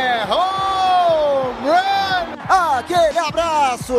Home run! Aquele abraço!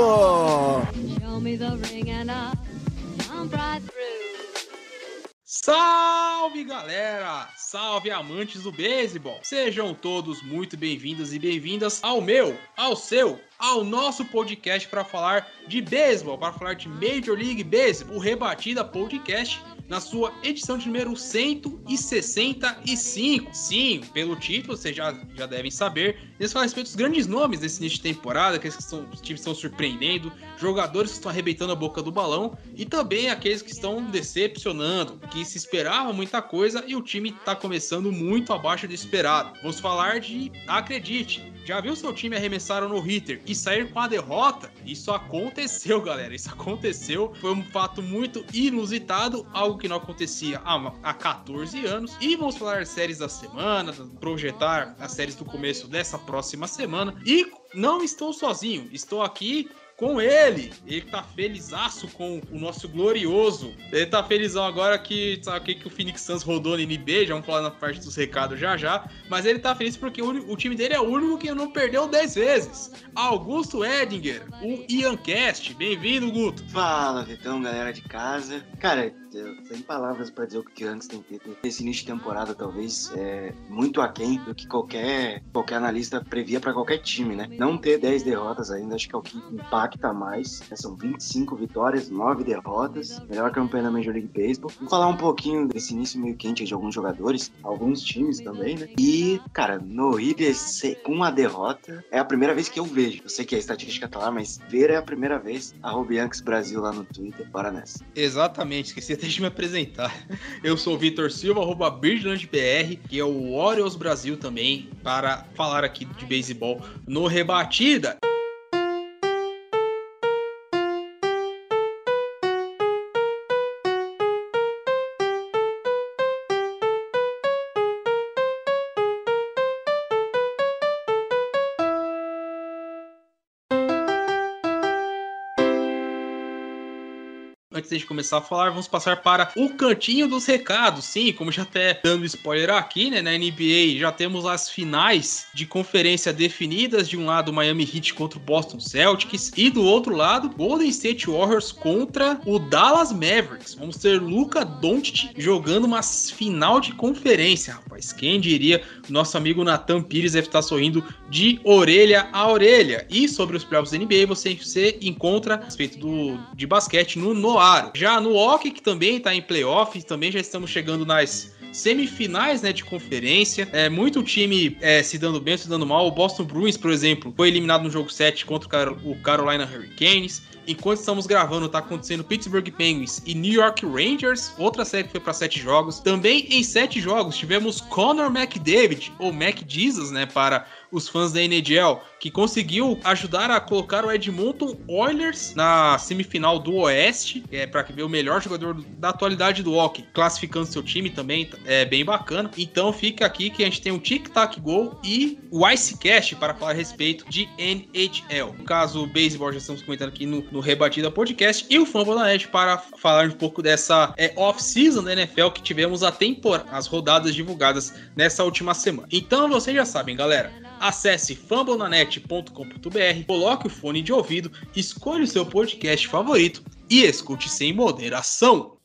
Salve galera! Salve amantes do beisebol! Sejam todos muito bem-vindos e bem-vindas ao meu, ao seu, ao nosso podcast para falar de beisebol, para falar de Major League Baseball, o Rebatida Podcast, na sua edição de número 165. Sim, pelo título, vocês já, já devem saber. Eles falam a respeito dos grandes nomes desse início de temporada, aqueles que estão, os times estão surpreendendo, jogadores que estão arrebentando a boca do balão e também aqueles que estão decepcionando, que se esperava muita coisa e o time está começando muito abaixo do esperado. Vamos falar de, acredite, já viu seu time arremessar no hitter e sair com a derrota? Isso aconteceu, galera. Isso aconteceu. Foi um fato muito inusitado, algo que não acontecia há, há 14 anos. E vamos falar das séries da semana, projetar as séries do começo dessa próxima semana. E não estou sozinho, estou aqui com ele. Ele tá felizaço com o nosso glorioso. Ele tá felizão agora que sabe que o Phoenix Suns rodou na NBA, já vamos falar na parte dos recados já já, mas ele tá feliz porque o, o time dele é o único que não perdeu 10 vezes. Augusto Edinger, o Ian Cast. Bem-vindo, Guto. Fala, Vitão, galera de casa. Cara, eu sem palavras para dizer o que antes tem feito. Esse início de temporada, talvez, é muito aquém do que qualquer, qualquer analista previa para qualquer time, né? Não ter 10 derrotas ainda, acho que é o que impacta mais. Né? São 25 vitórias, 9 derrotas. Melhor campanha da Major League Baseball. Vou falar um pouquinho desse início meio quente de alguns jogadores, alguns times também, né? E, cara, no River com a derrota é a primeira vez que eu vejo. Eu sei que a estatística tá lá, mas ver é a primeira vez. A Rubianx Brasil lá no Twitter. Bora nessa. Exatamente, esqueci até de me apresentar. Eu sou o Vitor Silva, arroba BR, que é o Orioles Brasil também, para falar aqui de beisebol no Rebatida. Antes de começar a falar, vamos passar para o cantinho dos recados. Sim, como já até dando spoiler aqui, né? Na NBA já temos as finais de conferência definidas. De um lado, Miami Heat contra o Boston Celtics. E do outro lado, Golden State Warriors contra o Dallas Mavericks. Vamos ter Luca Doncic jogando uma final de conferência, rapaz. Quem diria? Nosso amigo Nathan Pires deve estar sorrindo de orelha a orelha. E sobre os playoffs da NBA, você, encontra a respeito do, de basquete no Noir. Já no hockey, que também está em playoff, também já estamos chegando nas semifinais né, de conferência. É, muito time é, se dando bem, se dando mal. O Boston Bruins, por exemplo, foi eliminado no jogo 7 contra o Carolina Hurricanes. Enquanto estamos gravando, está acontecendo Pittsburgh Penguins e New York Rangers, outra série que foi para sete jogos. Também em sete jogos tivemos Connor McDavid, ou Mac Jesus, né, para os fãs da NHL, que conseguiu ajudar a colocar o Edmonton Oilers na semifinal do Oeste, é, para ver o melhor jogador da atualidade do hockey, classificando seu time também, é bem bacana. Então fica aqui que a gente tem um Tic Tac Go e o Icecast para falar a respeito de NHL. No caso, o beisebol já estamos comentando aqui no, no Rebatida Podcast e o Fambonanet para falar um pouco dessa é, off-season da NFL que tivemos a temporada, as rodadas divulgadas nessa última semana. Então vocês já sabem, galera. Acesse fambonanet.com.br, coloque o fone de ouvido, escolha o seu podcast favorito e escute sem moderação.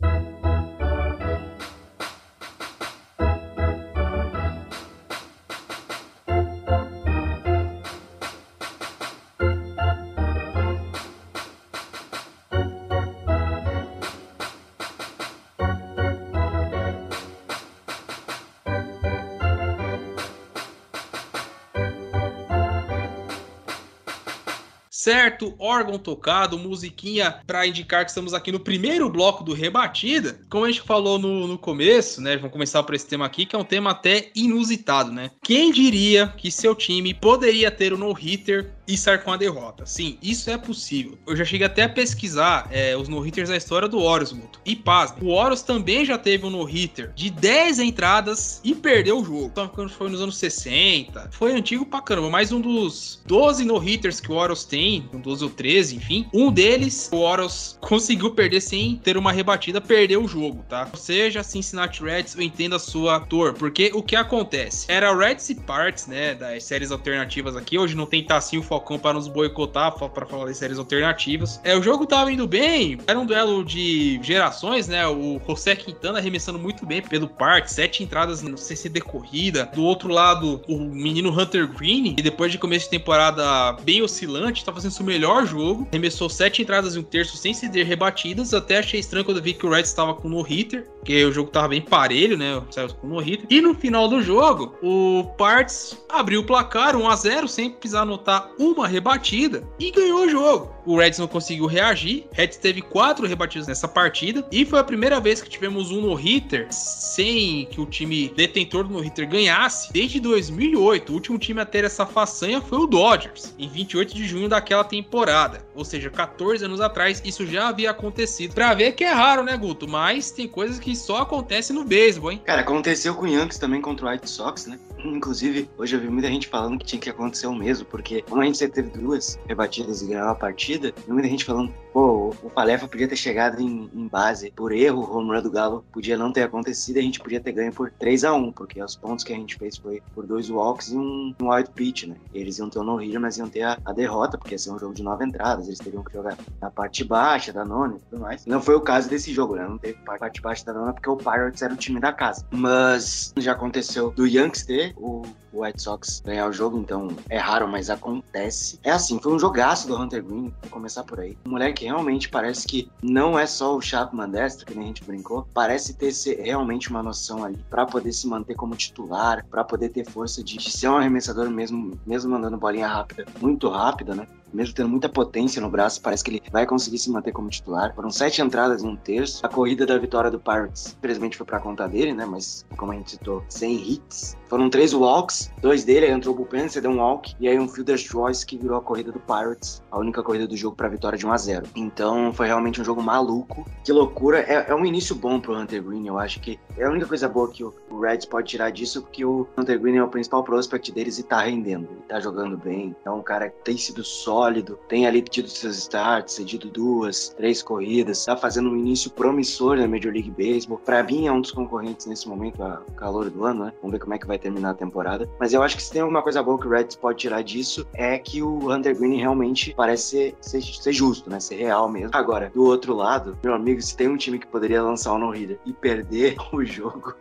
Certo? Órgão tocado, musiquinha para indicar que estamos aqui no primeiro bloco do Rebatida. Como a gente falou no, no começo, né? Vamos começar por esse tema aqui, que é um tema até inusitado, né? Quem diria que seu time poderia ter um no-hitter e sair com a derrota? Sim, isso é possível. Eu já cheguei até a pesquisar é, os no-hitters da história do Horus. E paz, o Horus também já teve um no-hitter de 10 entradas e perdeu o jogo. Então, quando foi nos anos 60, foi antigo pra caramba, mas um dos 12 no-hitters que o Horus tem, um 12 ou 13, enfim, um deles, o Horus conseguiu perder sem ter uma rebatida, perdeu o jogo, tá? Ou seja, Cincinnati Reds, eu entendo a sua dor, porque o que acontece? Era Reds e Parts, né, das séries alternativas aqui, hoje não tem Tassinho Falcão para nos boicotar, para falar das séries alternativas. É, o jogo tava indo bem, era um duelo de gerações, né, o José Quintana arremessando muito bem pelo Parts, sete entradas no CCD corrida, do outro lado, o menino Hunter Green, que depois de começo de temporada bem oscilante, tá fazendo seu melhor jogo, arremessou sete entradas e um terço sem ceder rebatidas, até achei estranho quando eu vi que o Red estava com no-hitter, porque o jogo tava bem parelho, né, saiu com no-hitter, e no final do jogo, o Parts abriu o placar 1 a 0 sem precisar anotar uma rebatida e ganhou o jogo. O Reds não conseguiu reagir. Reds teve quatro rebatidas nessa partida e foi a primeira vez que tivemos um no-hitter sem que o time detentor do no-hitter ganhasse desde 2008. O último time a ter essa façanha foi o Dodgers, em 28 de junho daquela temporada. Ou seja, 14 anos atrás, isso já havia acontecido. Pra ver que é raro, né, Guto? Mas tem coisas que só acontecem no beisebol, hein? Cara, aconteceu com o Yankees também contra o White Sox, né? Inclusive, hoje eu vi muita gente falando que tinha que acontecer o mesmo, porque como a gente já teve duas rebatidas e ganhou a partida, muita gente falando, pô, o Palefa podia ter chegado em, em base por erro, o home run do Galo podia não ter acontecido a gente podia ter ganho por 3 a 1 porque os pontos que a gente fez foi por dois walks e um, um wild pitch, né? Eles iam ter o no-hitter, mas iam ter a, a, derrota, porque ia ser um jogo de nove entradas, eles teriam que jogar na parte baixa da nona e tudo mais. Não foi o caso desse jogo, né? Não teve parte baixa da nona porque o Pirates era o time da casa. Mas já aconteceu do Yankees ter o o White Sox ganhar o jogo, então é raro, mas acontece. É assim, foi um jogaço do Hunter Green, vou começar por aí. Um moleque realmente parece que não é só o Chapman destro, que nem a gente brincou, parece ter realmente uma noção ali para poder se manter como titular, para poder ter força de, ser um arremessador mesmo, mesmo mandando bolinha rápida, muito rápida, né? mesmo tendo muita potência no braço, parece que ele vai conseguir se manter como titular. Foram sete entradas em um terço. A corrida da vitória do Pirates, infelizmente, foi para conta dele, né? Mas, como a gente citou, sem hits. Foram três walks, dois dele, aí entrou o bullpen, você deu um walk, e aí um fielder's choice que virou a corrida do Pirates, a única corrida do jogo para vitória de 1 a 0 Então foi realmente um jogo maluco. Que loucura. É, é, um início bom pro Hunter Green, eu acho que é a única coisa boa que o, Reds pode tirar disso, porque o Hunter Green é o principal prospect deles e tá rendendo. Ele tá jogando bem. Então, um cara tem sido sólido, tem ali tido seus starts, cedido duas, três corridas, tá fazendo um início promissor na Major League Baseball. Para mim é um dos concorrentes nesse momento, a calor do ano, né? Vamos ver como é que vai terminar a temporada. Mas eu acho que se tem alguma coisa boa que o Reds pode tirar disso é que o Hunter Green realmente parece ser, ser, ser justo, né? Ser real mesmo. Agora, do outro lado, meu amigo, se tem um time que poderia lançar o no-hitter e perder o jogo,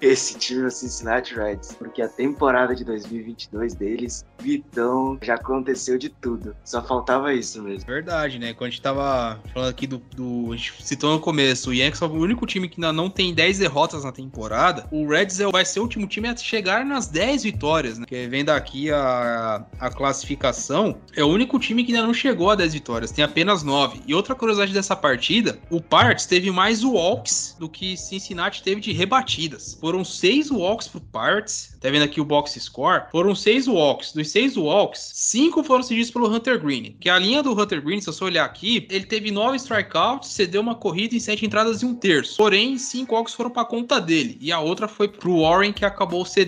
esse time é o Cincinnati Reds, porque a temporada de 2022 deles, Vitão, já aconteceu de tudo. Só faltava isso mesmo. Verdade, né? Quando a gente tava falando aqui do. do a gente citou no começo, o Yankees é o único time que ainda não tem 10 derrotas na temporada. O Reds é, vai ser o último time a chegar nas 10 vitórias, né? Que vendo aqui a, a classificação, é o único time que ainda não chegou a 10 vitórias, tem apenas 9. E outra curiosidade dessa partida, o Parts teve mais walks do que Cincinnati teve de rebatidas. Foram 6 walks pro Parts, tá vendo aqui o box score? Foram 6 walks. Dos 6 walks, 5 foram seguidos pelo Hunter Green. Que a linha do Hunter Green, se você olhar aqui, ele teve 9 strikeouts, cedeu uma corrida em 7 entradas e um terço. Porém, 5 walks foram para conta dele. E a outra foi pro Warren, que acabou cedendo,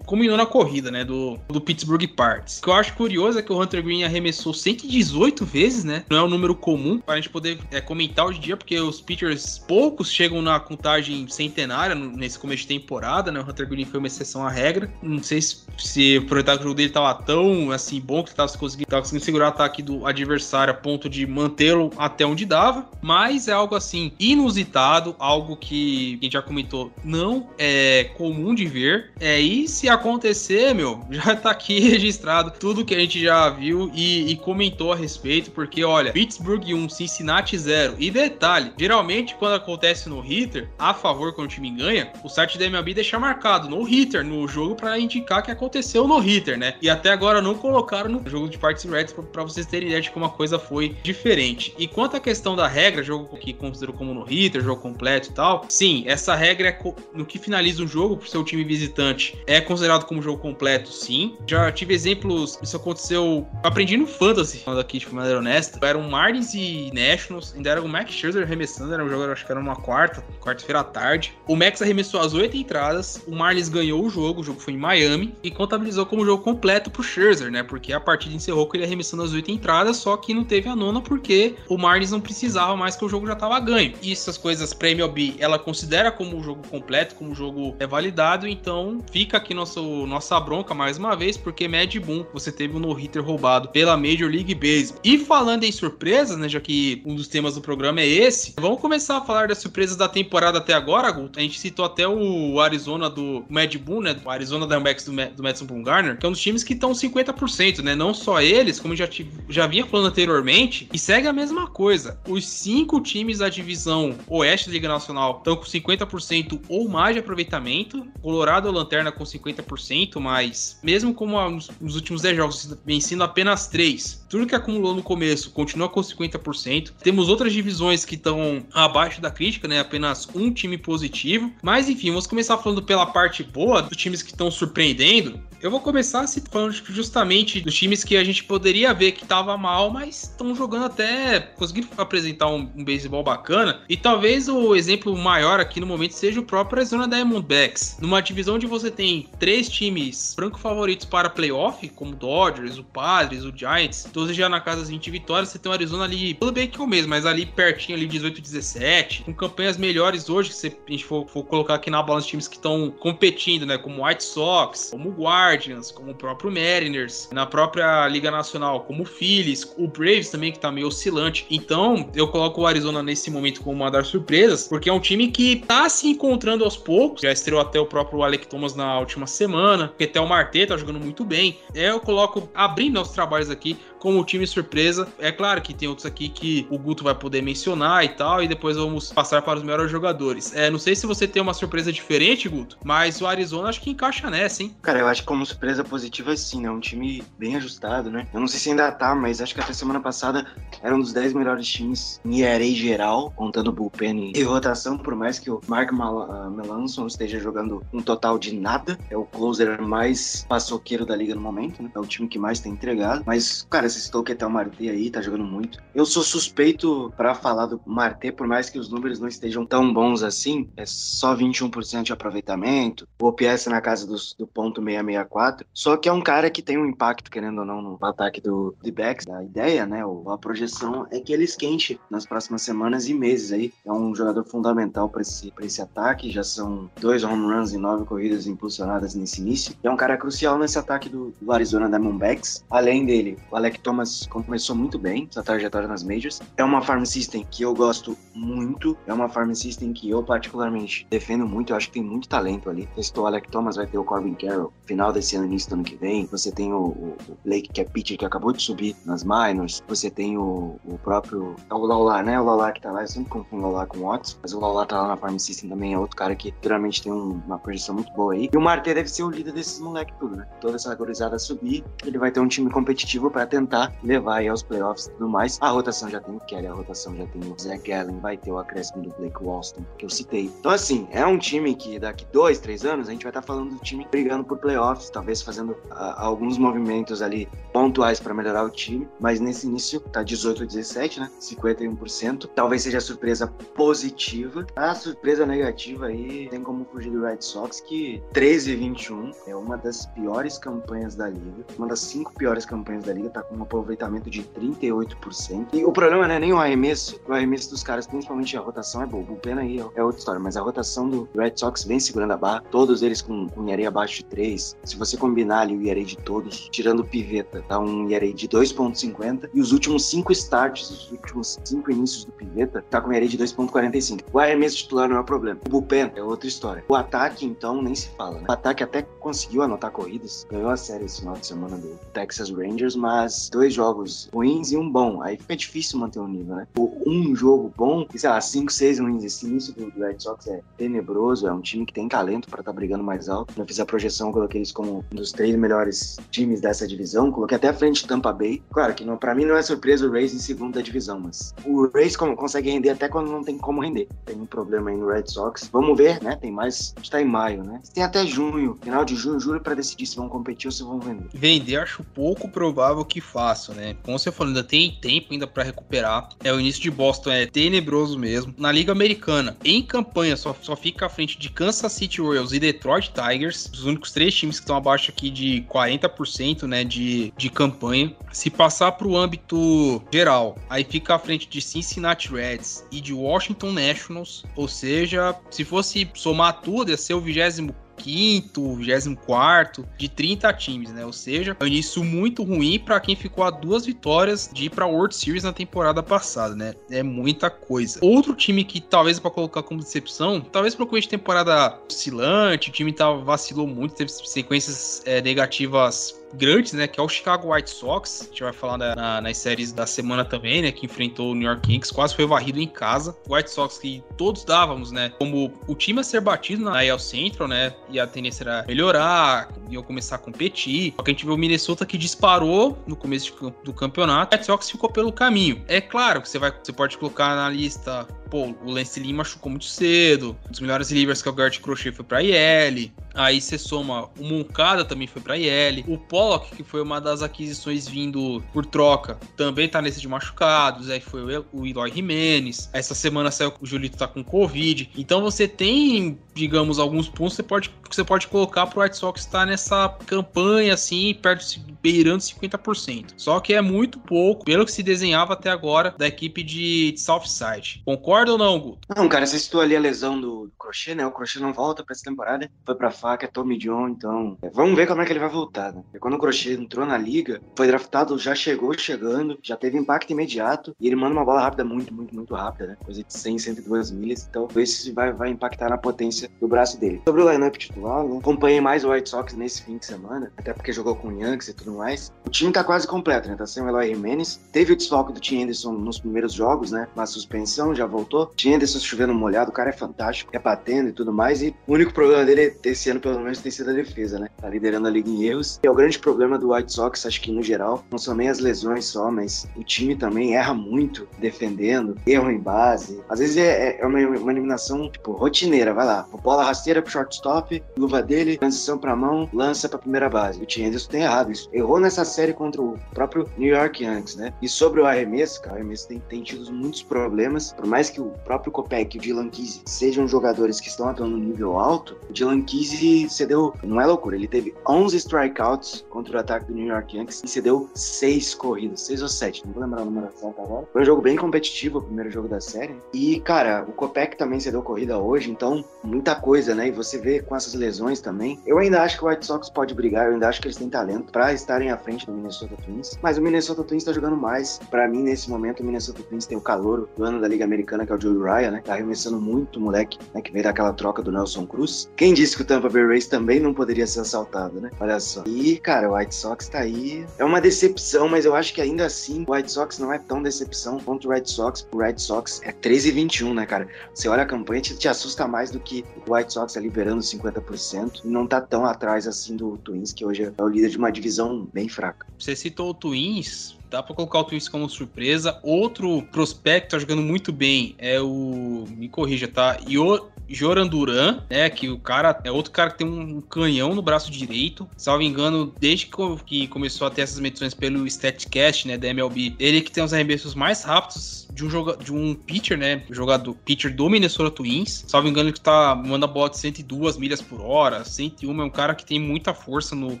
culminou na corrida, né? Do, do Pittsburgh Parts. O que eu acho curioso é que o Hunter Green arremessou 118 vezes, né? Não é um número comum para a gente poder é, comentar hoje em dia, porque os pitchers poucos chegam na contagem centenária nesse começo de temporada, né? O Hunter Green foi uma exceção à regra. Não sei se, se o jogo dele tava tão assim bom que ele tava conseguindo, tava conseguindo segurar o ataque do adversário a ponto de mantê-lo até onde dava, mas é algo assim inusitado, algo que a gente já comentou, não é comum de ver. É, e se acontecer, meu, já tá aqui registrado tudo que a gente já viu e, e comentou a respeito, porque olha, Pittsburgh 1, Cincinnati 0. E detalhe, geralmente quando acontece no hitter, a favor quando o time ganha, o site da MLB deixa marcado no hitter no jogo para indicar que aconteceu no hitter, né? E até agora não colocaram no jogo de Parks Reds para vocês terem ideia de como a coisa foi diferente. E quanto à questão da regra, jogo que considerou como no hitter, jogo completo e tal, sim, essa regra é no que finaliza um jogo pro seu time visitante é considerado como jogo completo, sim. Já tive exemplos, isso aconteceu, aprendi no Fantasy, falando aqui de maneira honesta. Eram Marlins e Nationals, ainda era o Max Scherzer arremessando, era um jogo, acho que era uma quarta, quarta-feira à tarde. O Max arremessou as oito entradas, o Marlins ganhou o jogo, o jogo foi em Miami, e contabilizou como jogo completo pro Scherzer, né? Porque a partida encerrou com ele arremessando as oito entradas, só que não teve a nona porque o Marlins não precisava mais que o jogo já tava ganho. E essas coisas pra MLB, ela considera como jogo completo, como jogo é validado, então fica aqui nosso, nossa bronca mais uma vez, porque Mad Boom, você teve um no-hitter roubado pela Major League Baseball. E falando em surpresas, né, já que um dos temas do programa é esse, vamos começar a falar das surpresas da temporada até agora, Guto. A gente citou até o Arizona do Mad Boom, né, o Arizona Diamondbacks do, do Madison Bumgarner, que é um dos times que estão 50%, né, não só eles, como já, já vinha falando anteriormente, e segue a mesma coisa. Os cinco times da divisão Oeste da Liga Nacional estão com 50% ou mais de aproveitamento. Colorado é lanterna com 50%, mas mesmo como nos últimos 10 jogos vencendo apenas 3, tudo que acumulou no começo continua com 50%. Temos outras divisões que estão abaixo da crítica, né? Apenas um time positivo. Mas enfim, vamos começar falando pela parte boa dos times que estão surpreendendo. Eu vou começar falando justamente dos times que a gente poderia ver que tava mal, mas estão jogando até conseguindo apresentar um, um beisebol bacana. E talvez o exemplo maior aqui no momento seja o próprio Arizona Diamondbacks. Numa divisão onde você tem três times franco favoritos para playoff, como o Dodgers, o Padres, o Giants, todos já na casa das 20 vitórias, você tem o Arizona ali, tudo bem que o mesmo, mas ali pertinho ali 18 17, com campanhas melhores hoje, que se a gente for, for colocar aqui na balança times que estão competindo, né, como White Sox, como Guardians, como o próprio Mariners, na própria Liga Nacional, como o Phillies, o Braves também, que tá meio oscilante. Então, eu coloco o Arizona nesse momento como uma das surpresas, porque é um time que tá se encontrando aos poucos. Já estreou até o próprio Alec Thomas na última semana, porque até o tá jogando muito bem. Eu coloco, abrindo nossos trabalhos aqui, como time surpresa. É claro que tem outros aqui que o Guto vai poder mencionar e tal, e depois vamos passar para os melhores jogadores. É, não sei se você tem uma surpresa diferente, Guto, mas o Arizona acho que encaixa nessa, hein? Cara, eu acho que como surpresa positiva, sim, né? Um time bem ajustado, né? Eu não sei se ainda tá, mas acho que até semana passada era um dos 10 melhores times em ERA geral, contando bullpen e rotação, por mais que o Mark ah, Melanson esteja jogando um total de nada. É o closer mais paçoqueiro da liga no momento, né? É o time que mais tem entregado. Mas, cara, até o Marte aí, tá jogando muito. Eu sou suspeito para falar do Marte, por mais que os números não estejam tão bons assim, é só 21% de aproveitamento, o OPS na casa dos, do ponto 664. Só que é um cara que tem um impacto, querendo ou não, no ataque do D-Backs. A ideia, né, a projeção é que ele esquente nas próximas semanas e meses aí. É um jogador fundamental para esse, pra esse ataque. Já são dois home runs e nove corridas impulsionadas nesse início. É um cara crucial nesse ataque do, do Arizona Diamondbacks. Além dele, o Alec Thomas começou muito bem essa trajetória nas Majors. É uma farm system que eu gosto muito. É uma farm system que eu particularmente defendo muito. Eu acho que tem muito talento ali. Testou o Alec Thomas, vai ter o Corbin Carroll final desse ano, início do ano que vem. Você tem o, o, Blake, que é pitcher, que acabou de subir nas minors. Você tem o, o próprio... É o Lawlar, né? O Lawlar que tá lá. Eu sempre confundo o Lawlar com o Watts. Mas o Lawlar tá lá na farm system também. É outro cara que geralmente tem um, uma projeção muito boa aí. E o Marte deve ser o líder desses moleques tudo, né? Toda essa gorizada subir, ele vai ter um time competitivo para tentar levar aí aos playoffs e tudo mais. A rotação já tem o Kelly, a rotação já tem o Zach Allen, vai ter o acréscimo do Blake Walston, que eu citei. Então, assim, é um time que daqui dois, três anos a gente vai estar tá falando do time brigando por playoffs, talvez fazendo uh, alguns movimentos ali pontuais para melhorar o time, mas nesse início tá 18 a 17, né? 51%. Talvez seja surpresa positiva. A surpresa negativa aí tem como fugir do Red Sox, que 13 e 21 é uma das piores campanhas da liga, uma das cinco piores campanhas da liga, tá com um aproveitamento de 38%. E o problema não é nem o arremesso, o arremesso dos caras, principalmente a rotação, é bobo. O pena aí é outra história, mas a rotação do Red Sox vem segurando a barra, todos eles com, com areia abaixo de 3. Se você combinar ali o IRA de todos, tirando o Piveta, tá um ERA de 2.50 e os últimos cinco starts, os últimos cinco inícios do Piveta, tá com ERA de 2.45. O arremesso titular não é o problema. O bullpen é outra história. O ataque, então, nem se fala, né? O ataque até conseguiu anotar corridas, ganhou a série esse final de semana do Texas Rangers, mas dois jogos ruins e um bom. Aí fica difícil manter o nível, né? Um jogo bom e, sei lá, cinco, seis ruins. Esse início do Red Sox é tenebroso, é um time que tem talento para estar tá brigando mais alto. Eu fiz a projeção, coloquei eles como um dos três melhores times dessa divisão, coloquei até a frente de Tampa Bay. Claro que para mim não é surpresa o Rays em segunda divisão, mas o Rays consegue render até quando não tem como render. Tem um problema aí no Red Sox. Vamos ver, né? Tem mais, a gente tá em maio, né? Tem até junho, final de junho, julho para decidir se vão competir ou se vão vender. Vender acho pouco provável que façam, né? Como você falou, ainda tem tempo ainda para recuperar. É o início de Boston é tenebroso mesmo. Na Liga Americana, em campanha só, só fica à frente de Kansas City Royals e Detroit Tigers, os únicos três times que estão abaixo aqui de 40%, né, de, de campanha. Se passar para o âmbito geral, aí fica à frente de Cincinnati Reds e de Washington Nationals, ou seja, se fosse somar tudo, ia ser o 25 quinto, 24 de 30 times, né? Ou seja, é um início muito ruim para quem ficou a duas vitórias de ir para World Series na temporada passada, né? É muita coisa. Outro time que talvez para colocar como decepção, talvez por conta de temporada oscilante, o time tava, vacilou muito, teve sequências é, negativas grandes, né? Que é o Chicago White Sox. A gente vai falar na, na, nas séries da semana também, né? Que enfrentou o New York Yankees, quase foi varrido em casa. White Sox que todos dávamos, né? Como o time a ser batido na AL Central, né? E a tendência era melhorar, iam começar a competir. Só que a gente viu o Minnesota que disparou no começo do campeonato. O White Sox ficou pelo caminho. É claro que você vai, você pode colocar na lista pô, o Lance Lee machucou muito cedo. Um dos melhores livros que é o Gart Crochet foi pra IL. Aí você soma o Moncada também foi pra IL. O Pollock, que foi uma das aquisições vindo por troca, também tá nesse de machucados. Aí foi o Eloy Jimenez. Essa semana saiu o Julito tá com Covid. Então você tem, digamos, alguns pontos que você pode, que você pode colocar pro White Sox estar nessa campanha assim, perto beirando 50%. Só que é muito pouco, pelo que se desenhava até agora, da equipe de Southside. Concorda ou não, Guto? Não, cara, você citou ali a lesão do, do Crochê, né? O Crochê não volta pra essa temporada, foi pra faca, é Tommy John, então é, vamos ver como é que ele vai voltar, né? Quando o Crochê entrou na liga, foi draftado, já chegou chegando, já teve impacto imediato, e ele manda uma bola rápida, muito, muito, muito rápida, né? Coisa de 100, 102 milhas, então esse vai, vai impactar na potência do braço dele. Sobre o lineup titular, né? Acompanhei mais o White Sox nesse fim de semana, até porque jogou com o Yankees e tudo mais. O time tá quase completo, né? Tá sem o Eloy Jimenez. Teve o desfalque do Tim Anderson nos primeiros jogos, né? Uma suspensão, já voltou. Tim Anderson chovendo molhado, o cara é fantástico, é batendo e tudo mais. E o único problema dele esse ano, pelo menos, tem sido a defesa, né? Tá liderando a liga em erros. E é o grande problema do White Sox, acho que no geral, não são nem as lesões só, mas o time também erra muito defendendo, erro em base. Às vezes é, é uma, uma eliminação, tipo, rotineira, vai lá. Bola rasteira pro shortstop, luva dele, transição pra mão, lança pra primeira base. O Tim Anderson tem errado isso. Errou nessa série contra o próprio New York Yankees, né? E sobre o arremesso, cara, o arremesso tem, tem tido muitos problemas. Por mais que o próprio Kopech e o Dylan Kise sejam jogadores que estão atuando no nível alto, o Dylan Kise cedeu, não é loucura, ele teve 11 strikeouts contra o ataque do New York Yankees e cedeu 6 corridas, 6 ou 7, não vou lembrar o número certo agora. Foi um jogo bem competitivo, o primeiro jogo da série. E, cara, o Kopech também cedeu corrida hoje, então muita coisa, né? E você vê com essas lesões também. Eu ainda acho que o White Sox pode brigar, eu ainda acho que eles têm talento para estarem à frente do Minnesota Twins. Mas o Minnesota Twins tá jogando mais. Para mim, nesse momento, o Minnesota Twins tem o calor do ano da Liga Americana, que é o Joey Ryan, né? Tá arremessando muito o moleque, né? Que veio daquela troca do Nelson Cruz. Quem disse que o Tampa Bay Rays também não poderia ser assaltado, né? Olha só. E, cara, o White Sox tá aí. É uma decepção, mas eu acho que ainda assim o White Sox não é tão decepção quanto o Red Sox. O Red Sox é 13 e 21, né, cara? Você olha a campanha, te, te assusta mais do que o White Sox ali liberando 50% e não tá tão atrás assim do Twins, que hoje é o líder de uma divisão bem fraca. Você citou o Twins, dá para colocar o Twins como surpresa. Outro prospecto tá jogando muito bem é o. Me corrija, tá? Io... Joran Duran, né? Que o cara é outro cara que tem um canhão no braço direito. Salvo engano, desde que começou a ter essas medições pelo StatCast, né? Da MLB, ele que tem os arremessos mais rápidos de um, joga, de um pitcher, né? Jogador, pitcher do Minnesota Twins. Salvo engano, que tá, manda bola de 102 milhas por hora, 101. É um cara que tem muita força no,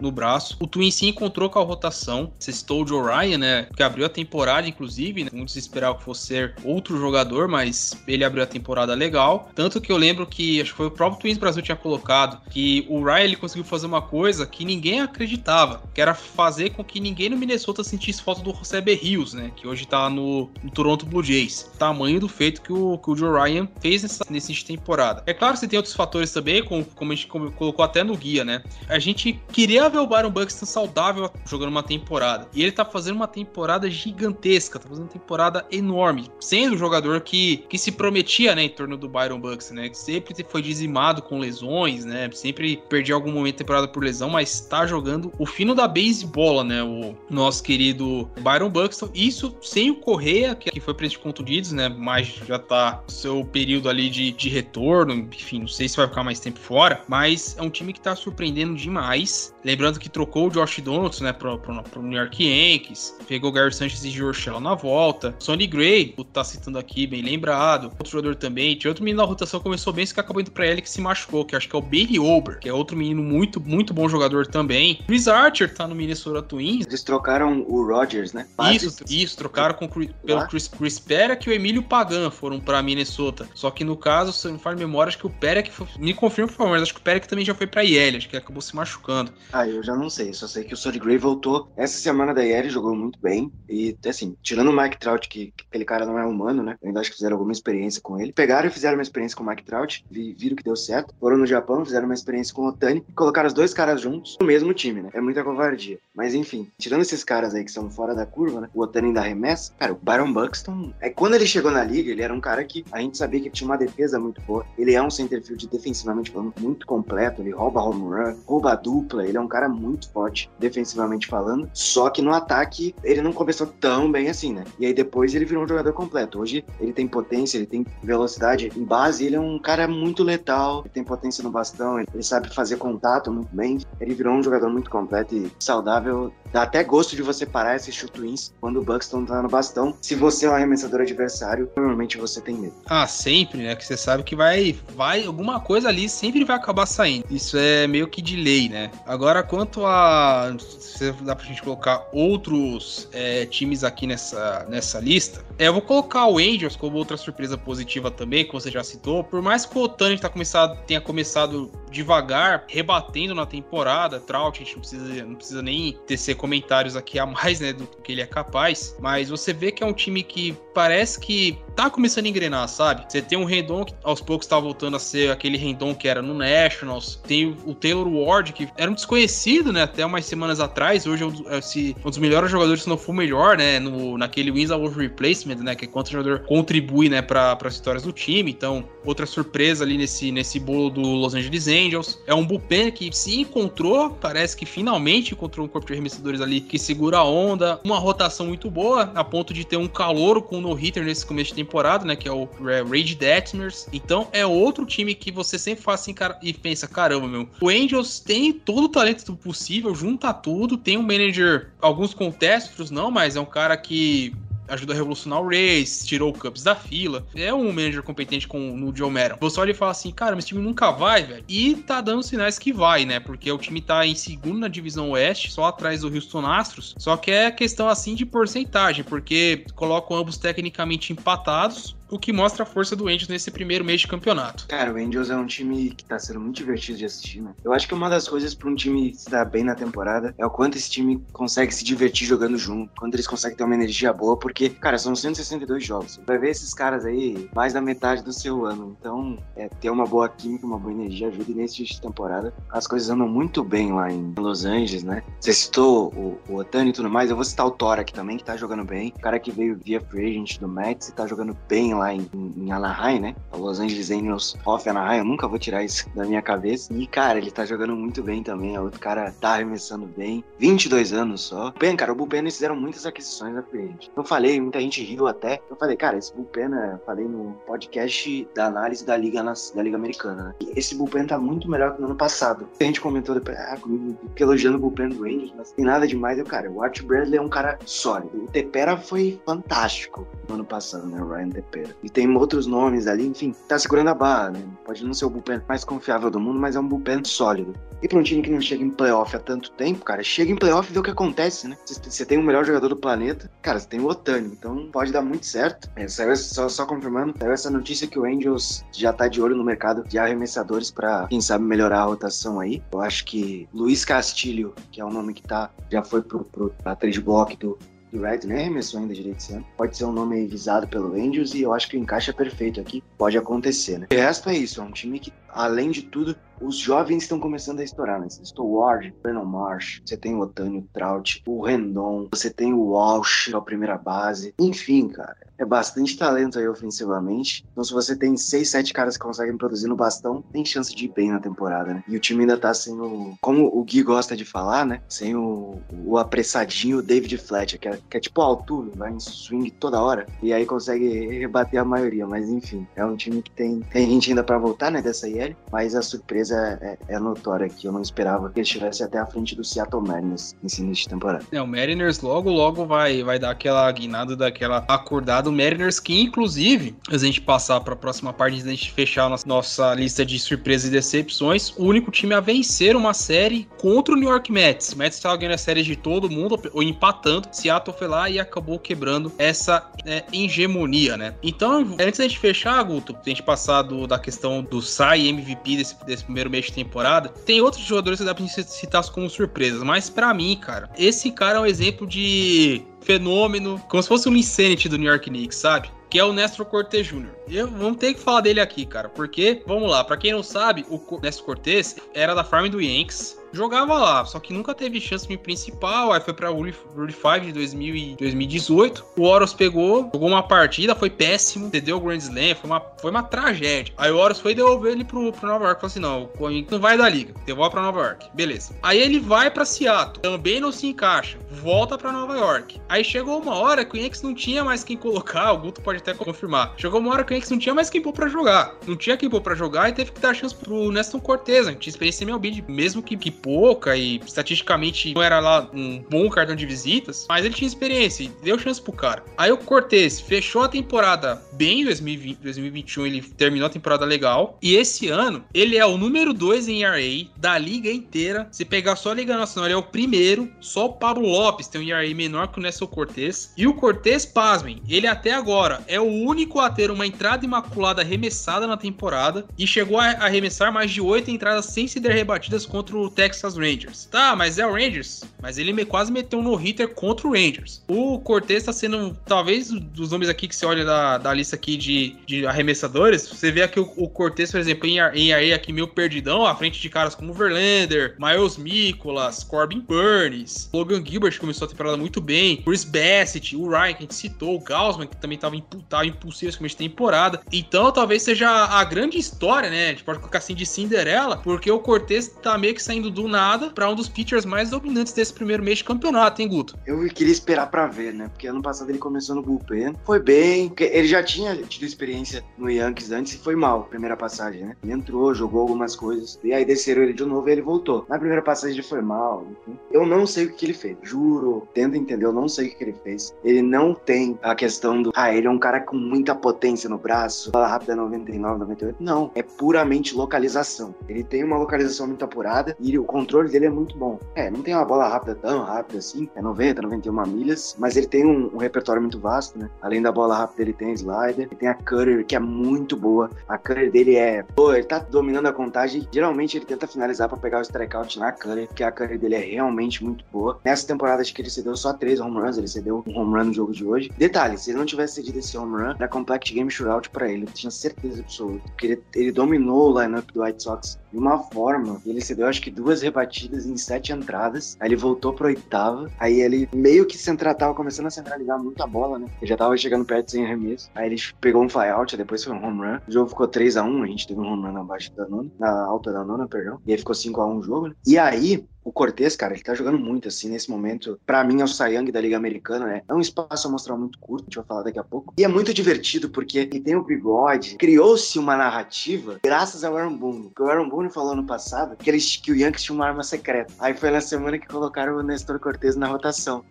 no braço. O Twins se encontrou com a rotação. Você citou o Joe Ryan, né? Que abriu a temporada, inclusive. Né? Muitos esperavam que fosse ser outro jogador, mas ele abriu a temporada legal. Tanto que eu lembro que, acho que foi o próprio Twins Brasil tinha colocado, que o Ryan ele conseguiu fazer uma coisa que ninguém acreditava, que era fazer com que ninguém no Minnesota sentisse falta do José Berrios, né? Que hoje tá no, no Toronto Blue Jays. Tamanho do feito que o, que o Joe Ryan fez nessa, nesse temporada. É claro que você tem outros fatores também, como, como a gente colocou até no guia, né? A gente queria ver o Byron Buxton saudável jogando uma temporada. E ele tá fazendo uma temporada gigantesca, tá fazendo uma temporada enorme, sendo um jogador que, que se prometia, né, em torno do Byron Buxton, né? Sempre foi dizimado com lesões, né? Sempre perdia algum momento da temporada por lesão, mas tá jogando o fino da baseball, né? O nosso querido Byron Buxton. Isso sem o Correia, que foi preso de contundidos, né? Mas já tá seu período ali de, de retorno, enfim, não sei se vai ficar mais tempo fora, mas é um time que tá surpreendendo demais. Lembrando que trocou o Josh Donaldson, né, pro, pro, pro New York Yankees, pegou o Gary Sanchez e George na volta. Sonny Gray, tá citando aqui, bem lembrado. Outro jogador também. Tinha outro menino na rotação começou só que acabou indo pra ele que se machucou, que acho que é o Bailey Ober, que é outro menino muito, muito bom jogador também. Chris Archer tá no Minnesota Twins. Eles trocaram o Rogers, né? Isso, isso, trocaram com, pelo Chris, Chris Perek e o Emílio Pagan foram pra Minnesota. Só que no caso, se eu não falo memória, acho que o Perek, foi, me confirma por favor, mas acho que o Perek também já foi pra IL, acho que acabou se machucando. Ah, eu já não sei, só sei que o Sonny Gray voltou essa semana da IL, jogou muito bem. E, assim, tirando o Mike Trout, que, que aquele cara não é humano, né? Eu ainda acho que fizeram alguma experiência com ele. Pegaram e fizeram uma experiência com o Mike Trout, viram que deu certo. Foram no Japão, fizeram uma experiência com o Otani e colocaram os dois caras juntos no mesmo time, né? É muita covardia. Mas enfim, tirando esses caras aí que são fora da curva, né? O Otani da remessa, cara, o Byron Buxton, é quando ele chegou na liga, ele era um cara que a gente sabia que tinha uma defesa muito boa. Ele é um centerfield defensivamente falando muito completo, ele rouba home run, rouba dupla, ele é um cara muito forte defensivamente falando. Só que no ataque ele não começou tão bem assim, né? E aí depois ele virou um jogador completo. Hoje ele tem potência, ele tem velocidade em base, ele é um cara muito letal, tem potência no bastão, ele sabe fazer contato muito bem. Ele virou um jogador muito completo e saudável. Dá até gosto de você parar esse chute twins quando o Buxton tá no bastão. Se você é um arremessador adversário, normalmente você tem medo. Ah, sempre, né? Que você sabe que vai, vai alguma coisa ali sempre vai acabar saindo. Isso é meio que de lei, né? Agora, quanto a. Se dá pra gente colocar outros é, times aqui nessa, nessa lista, é, eu vou colocar o Angels como outra surpresa positiva também, que você já citou. Por mais que o Otani tá começado, tenha começado devagar, rebatendo na temporada, Trout, a gente não precisa, não precisa nem tecer comentários aqui a mais, né, do que ele é capaz. Mas você vê que é um time que parece que tá começando a engrenar, sabe? Você tem um Rendon que aos poucos tá voltando a ser aquele Rendon que era no Nationals. Tem o Taylor Ward, que era um desconhecido, né, até umas semanas atrás. Hoje é um, é, um dos melhores jogadores, se não for o melhor, né, no, naquele Wins Above Replacement, né, que é quanto o jogador contribui, né, para as vitórias do time. Então, outra surpresa ali nesse, nesse bolo do Los Angeles Angels. É um bullpen que se encontrou, parece que finalmente encontrou um corpo de arremessadores ali que segura a onda. Uma rotação muito boa, a ponto de ter um calouro com no-hitter nesse começo de temporada, né? Que é o Rage Detmers. Então é outro time que você sempre faz assim cara, e pensa: caramba, meu. O Angels tem todo o talento possível, junta tudo, tem um manager, alguns contestos, não, mas é um cara que ajudou a revolucionar o Race, tirou o Cubs da fila. É um manager competente com, no Joe Maddon. Você olha e fala assim, cara, mas esse time nunca vai, velho. E tá dando sinais que vai, né? Porque o time tá em segundo na divisão oeste, só atrás do Houston Astros. Só que é questão assim de porcentagem, porque colocam ambos tecnicamente empatados o que mostra a força do Angels nesse primeiro mês de campeonato. Cara, o Angels é um time que tá sendo muito divertido de assistir, né? Eu acho que uma das coisas para um time se dar bem na temporada é o quanto esse time consegue se divertir jogando junto, quanto eles conseguem ter uma energia boa, porque, cara, são 162 jogos. Você vai ver esses caras aí mais da metade do seu ano. Então, é, ter uma boa química, uma boa energia ajuda e nesse de temporada as coisas andam muito bem lá em Los Angeles, né? Você citou o, o Otani e tudo mais, eu vou citar o Thor aqui também, que tá jogando bem. O cara que veio via free agent do Mets e tá jogando bem lá lá em, em Anaheim, né? Los Angeles Angels off Anaheim, eu nunca vou tirar isso da minha cabeça. E, cara, ele tá jogando muito bem também. O outro cara tá arremessando bem. 22 anos só. Bem, cara, o Bullpen eles fizeram muitas aquisições na frente. Eu falei, muita gente riu até. Eu falei, cara, esse Bullpen, né, falei no podcast da análise da Liga, da Liga Americana, né? Esse Bullpen tá muito melhor que no ano passado. A gente comentou depois, ah, comigo, elogiando o Bullpen do Angels, mas tem nada demais. Eu, cara, o Art Bradley é um cara sólido. O Tepera foi fantástico no ano passado, né? O Ryan Tepera. E tem outros nomes ali, enfim, tá segurando a barra, né? Pode não ser o bullpen mais confiável do mundo, mas é um bullpen sólido. E pra um time que não chega em playoff há tanto tempo, cara, chega em playoff e vê o que acontece, né? Você tem o melhor jogador do planeta, cara, você tem o Otani, então pode dar muito certo. É, saiu, só, só confirmando, saiu essa notícia que o Angels já tá de olho no mercado de arremessadores para quem sabe melhorar a rotação aí. Eu acho que Luiz Castilho, que é o nome que tá, já foi pro, pro trade block do, do Red, nem arremessou ainda direito esse ano. Pode ser um nome visado pelo Angels e eu acho que encaixa perfeito aqui. Pode acontecer, né? O resto é isso, é um time que, além de tudo, os jovens estão começando a estourar, né? Estou Ward, Brandon Marsh, você tem o Otânio Trout, o Rendon, você tem o Walsh, que é a primeira base. Enfim, cara, é bastante talento aí ofensivamente. Então, se você tem seis, sete caras que conseguem produzir no bastão, tem chance de ir bem na temporada, né? E o time ainda tá sem o. Como o Gui gosta de falar, né? Sem o, o apressadinho David Fletcher, que é, que é tipo alto, vai em swing toda hora. E aí consegue rebater a maioria. Mas enfim, é um time que tem, tem gente ainda para voltar, né? Dessa IL. Mas a surpresa é, é, é notória aqui. Eu não esperava que ele estivesse até a frente do Seattle Mariners nesse início de temporada. É, o Mariners logo, logo vai, vai dar aquela guinada, daquela acordada. O Mariners que, inclusive, a gente passar para a próxima parte, da gente fechar a nossa, nossa lista de surpresas e decepções, o único time a vencer uma série contra o New York Mets. O Mets estava ganhando a série de todo mundo, ou empatando. Seattle foi lá e acabou quebrando essa é, hegemonia, né? Então, antes da gente fechar, Guto, a gente passar do, da questão do SAI MVP desse, desse primeiro primeiro mês de temporada. Tem outros jogadores que dá pra gente citar como surpresas, mas para mim, cara, esse cara é um exemplo de fenômeno, como se fosse um Insanity do New York Knicks, sabe? que é o Nestor Cortez Jr. Eu, vamos ter que falar dele aqui, cara, porque, vamos lá, para quem não sabe, o Nestor Cortez era da farm do Yankees, jogava lá, só que nunca teve chance de principal, aí foi pra Rule 5 de 2000 e 2018. O Oros pegou, jogou uma partida, foi péssimo, cedeu o Grand Slam, foi uma, foi uma tragédia. Aí o Oros foi devolver ele pro, pro Nova York, falou assim, não, o não vai da liga, devolve pra Nova York, beleza. Aí ele vai pra Seattle, também não se encaixa, volta pra Nova York. Aí chegou uma hora que o Yankees não tinha mais quem colocar, o Guto pode até confirmar. Chegou uma hora que o Yankees não tinha mais quem pôr pra jogar. Não tinha quem pôr pra jogar e teve que dar chance pro Neston Cortez, né? tinha experiência em MLB, mesmo que, que pouca e estatisticamente não era lá um bom cartão de visitas, mas ele tinha experiência e deu chance pro cara. Aí o Cortez fechou a temporada bem em 2020, 2021, ele terminou a temporada legal. E esse ano, ele é o número 2 em ERA da liga inteira. Se pegar só a Liga Nacional, ele é o primeiro. Só o Pablo Lopes tem um ERA menor que o Nelson Cortez. E o Cortez, pasmem, ele até agora é o único a ter uma entrada imaculada arremessada na temporada e chegou a arremessar mais de oito entradas sem ser rebatidas contra o Texas Rangers. Rangers. Tá, mas é o Rangers. Mas ele quase meteu um no-hitter contra o Rangers. O Cortez tá sendo, talvez, dos nomes aqui que você olha da, da lista aqui de, de arremessadores, você vê aqui o, o Cortez, por exemplo, em, em aí aqui meio perdidão, à frente de caras como Verlander, Miles Mikolas, Corbin Burns, Logan Gilbert começou a temporada muito bem, Chris Bassett, o Ryan que a gente citou, o Gaussman que também tava, tava impulsivo começo de temporada. Então talvez seja a grande história, né? A gente pode colocar assim de Cinderela, porque o Cortez tá meio que saindo do nada para um dos pitchers mais dominantes desse primeiro mês de campeonato, hein, Guto? Eu queria esperar para ver, né? Porque ano passado ele começou no bullpen, foi bem, ele já tinha tido experiência no Yankees antes e foi mal, primeira passagem, né? Ele entrou, jogou algumas coisas, e aí desceram ele de novo e ele voltou. Na primeira passagem ele foi mal, enfim. Eu não sei o que ele fez, juro, tento entender, eu não sei o que ele fez. Ele não tem a questão do, ah, ele é um cara com muita potência no braço, fala rápida 99, 98. Não, é puramente localização. Ele tem uma localização muito apurada e o controle dele é muito bom. É, não tem uma bola rápida tão rápida assim, é 90, 91 milhas, mas ele tem um, um repertório muito vasto, né? Além da bola rápida, ele tem slider, ele tem a cutter, que é muito boa. A cutter dele é, pô, ele tá dominando a contagem. Geralmente ele tenta finalizar para pegar o strikeout na cutter, porque a cutter dele é realmente muito boa. Nessa temporada, acho que ele cedeu só três home runs, ele cedeu um home run no jogo de hoje. Detalhe, se ele não tivesse cedido esse home run, era complete game shootout para ele, eu tinha certeza absoluta, porque ele, ele dominou o lineup do White Sox de uma forma. Ele cedeu, acho que duas rebatidas em sete entradas. Aí ele voltou pro oitava. Aí ele meio que centra, tava começando a centralizar muito a bola, né? Ele já tava chegando perto sem arremesso. Aí ele pegou um flyout, depois foi um home run. O jogo ficou 3 a 1 a gente teve um home run abaixo da nona, na alta da nona, perdão. E aí ficou 5 a 1 o jogo, né? E aí, o Cortez, cara, ele tá jogando muito, assim, nesse momento. Para mim, é o Sayang da Liga Americana, né? É um espaço a mostrar muito curto, a gente vai falar daqui a pouco. E é muito divertido, porque ele tem o bigode. Criou-se uma narrativa graças ao Aaron Boone. Porque o Aaron Boone falou no passado que, eles, que o Yankees tinha uma arma secreta. Aí foi na semana que colocaram o Nestor Cortez na rotação.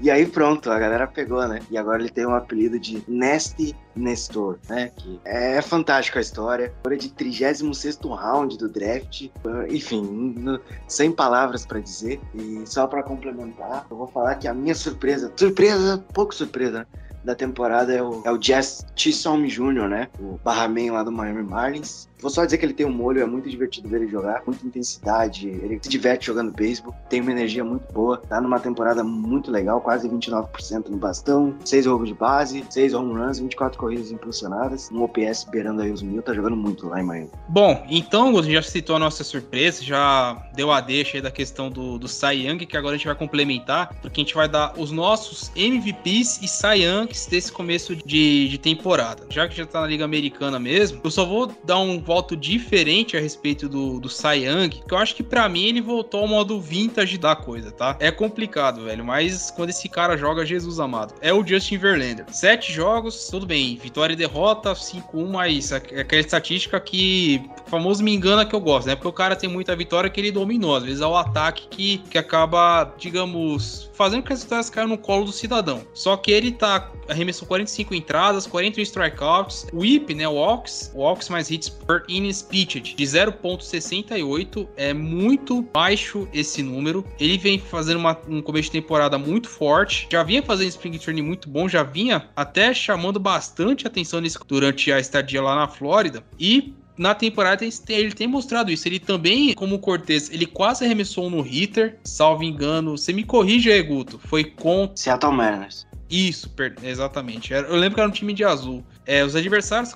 E aí pronto, a galera pegou, né? E agora ele tem um apelido de Nasty Nestor, né? Que é fantástica a história. Agora de 36 round do draft. Enfim, sem palavras para dizer. E só para complementar, eu vou falar que a minha surpresa, surpresa, pouco surpresa, né? da temporada é o, é o Jazz Chisholm Jr., né? O barraman lá do Miami Marlins. Vou só dizer que ele tem um molho, é muito divertido ver ele jogar, muita intensidade, ele se diverte jogando beisebol, tem uma energia muito boa, tá numa temporada muito legal, quase 29% no bastão, 6 roubos de base, 6 home runs, 24 corridas impulsionadas, um OPS beirando aí os mil, tá jogando muito lá em Miami. Bom, então, gente já citou a nossa surpresa, já deu a deixa aí da questão do, do Cy Young, que agora a gente vai complementar, porque a gente vai dar os nossos MVPs e Cy Youngs desse começo de, de temporada. Já que já tá na Liga Americana mesmo, eu só vou dar um voto diferente a respeito do, do Cy Young, que eu acho que para mim ele voltou ao modo vintage da coisa, tá? É complicado, velho, mas quando esse cara joga, Jesus amado, é o Justin Verlander. Sete jogos, tudo bem, vitória e derrota, 5-1, mas aquela estatística que o famoso me engana que eu gosto, né? Porque o cara tem muita vitória que ele dominou, às vezes é o ataque que, que acaba, digamos, fazendo com que as vitórias caiam no colo do cidadão. Só que ele tá arremessou 45 entradas, 41 strikeouts, whip, né, walks, walks mais hits per innings pitched de 0.68 é muito baixo esse número. Ele vem fazendo uma, um começo de temporada muito forte, já vinha fazendo spring training muito bom, já vinha até chamando bastante atenção nisso durante a estadia lá na Flórida e na temporada ele tem mostrado isso. Ele também, como o Cortez, ele quase arremessou no hitter, salvo engano. Você me corrige aí, Guto. Foi com. Seattle Mariners. Isso, exatamente. Eu lembro que era um time de azul. É, os adversários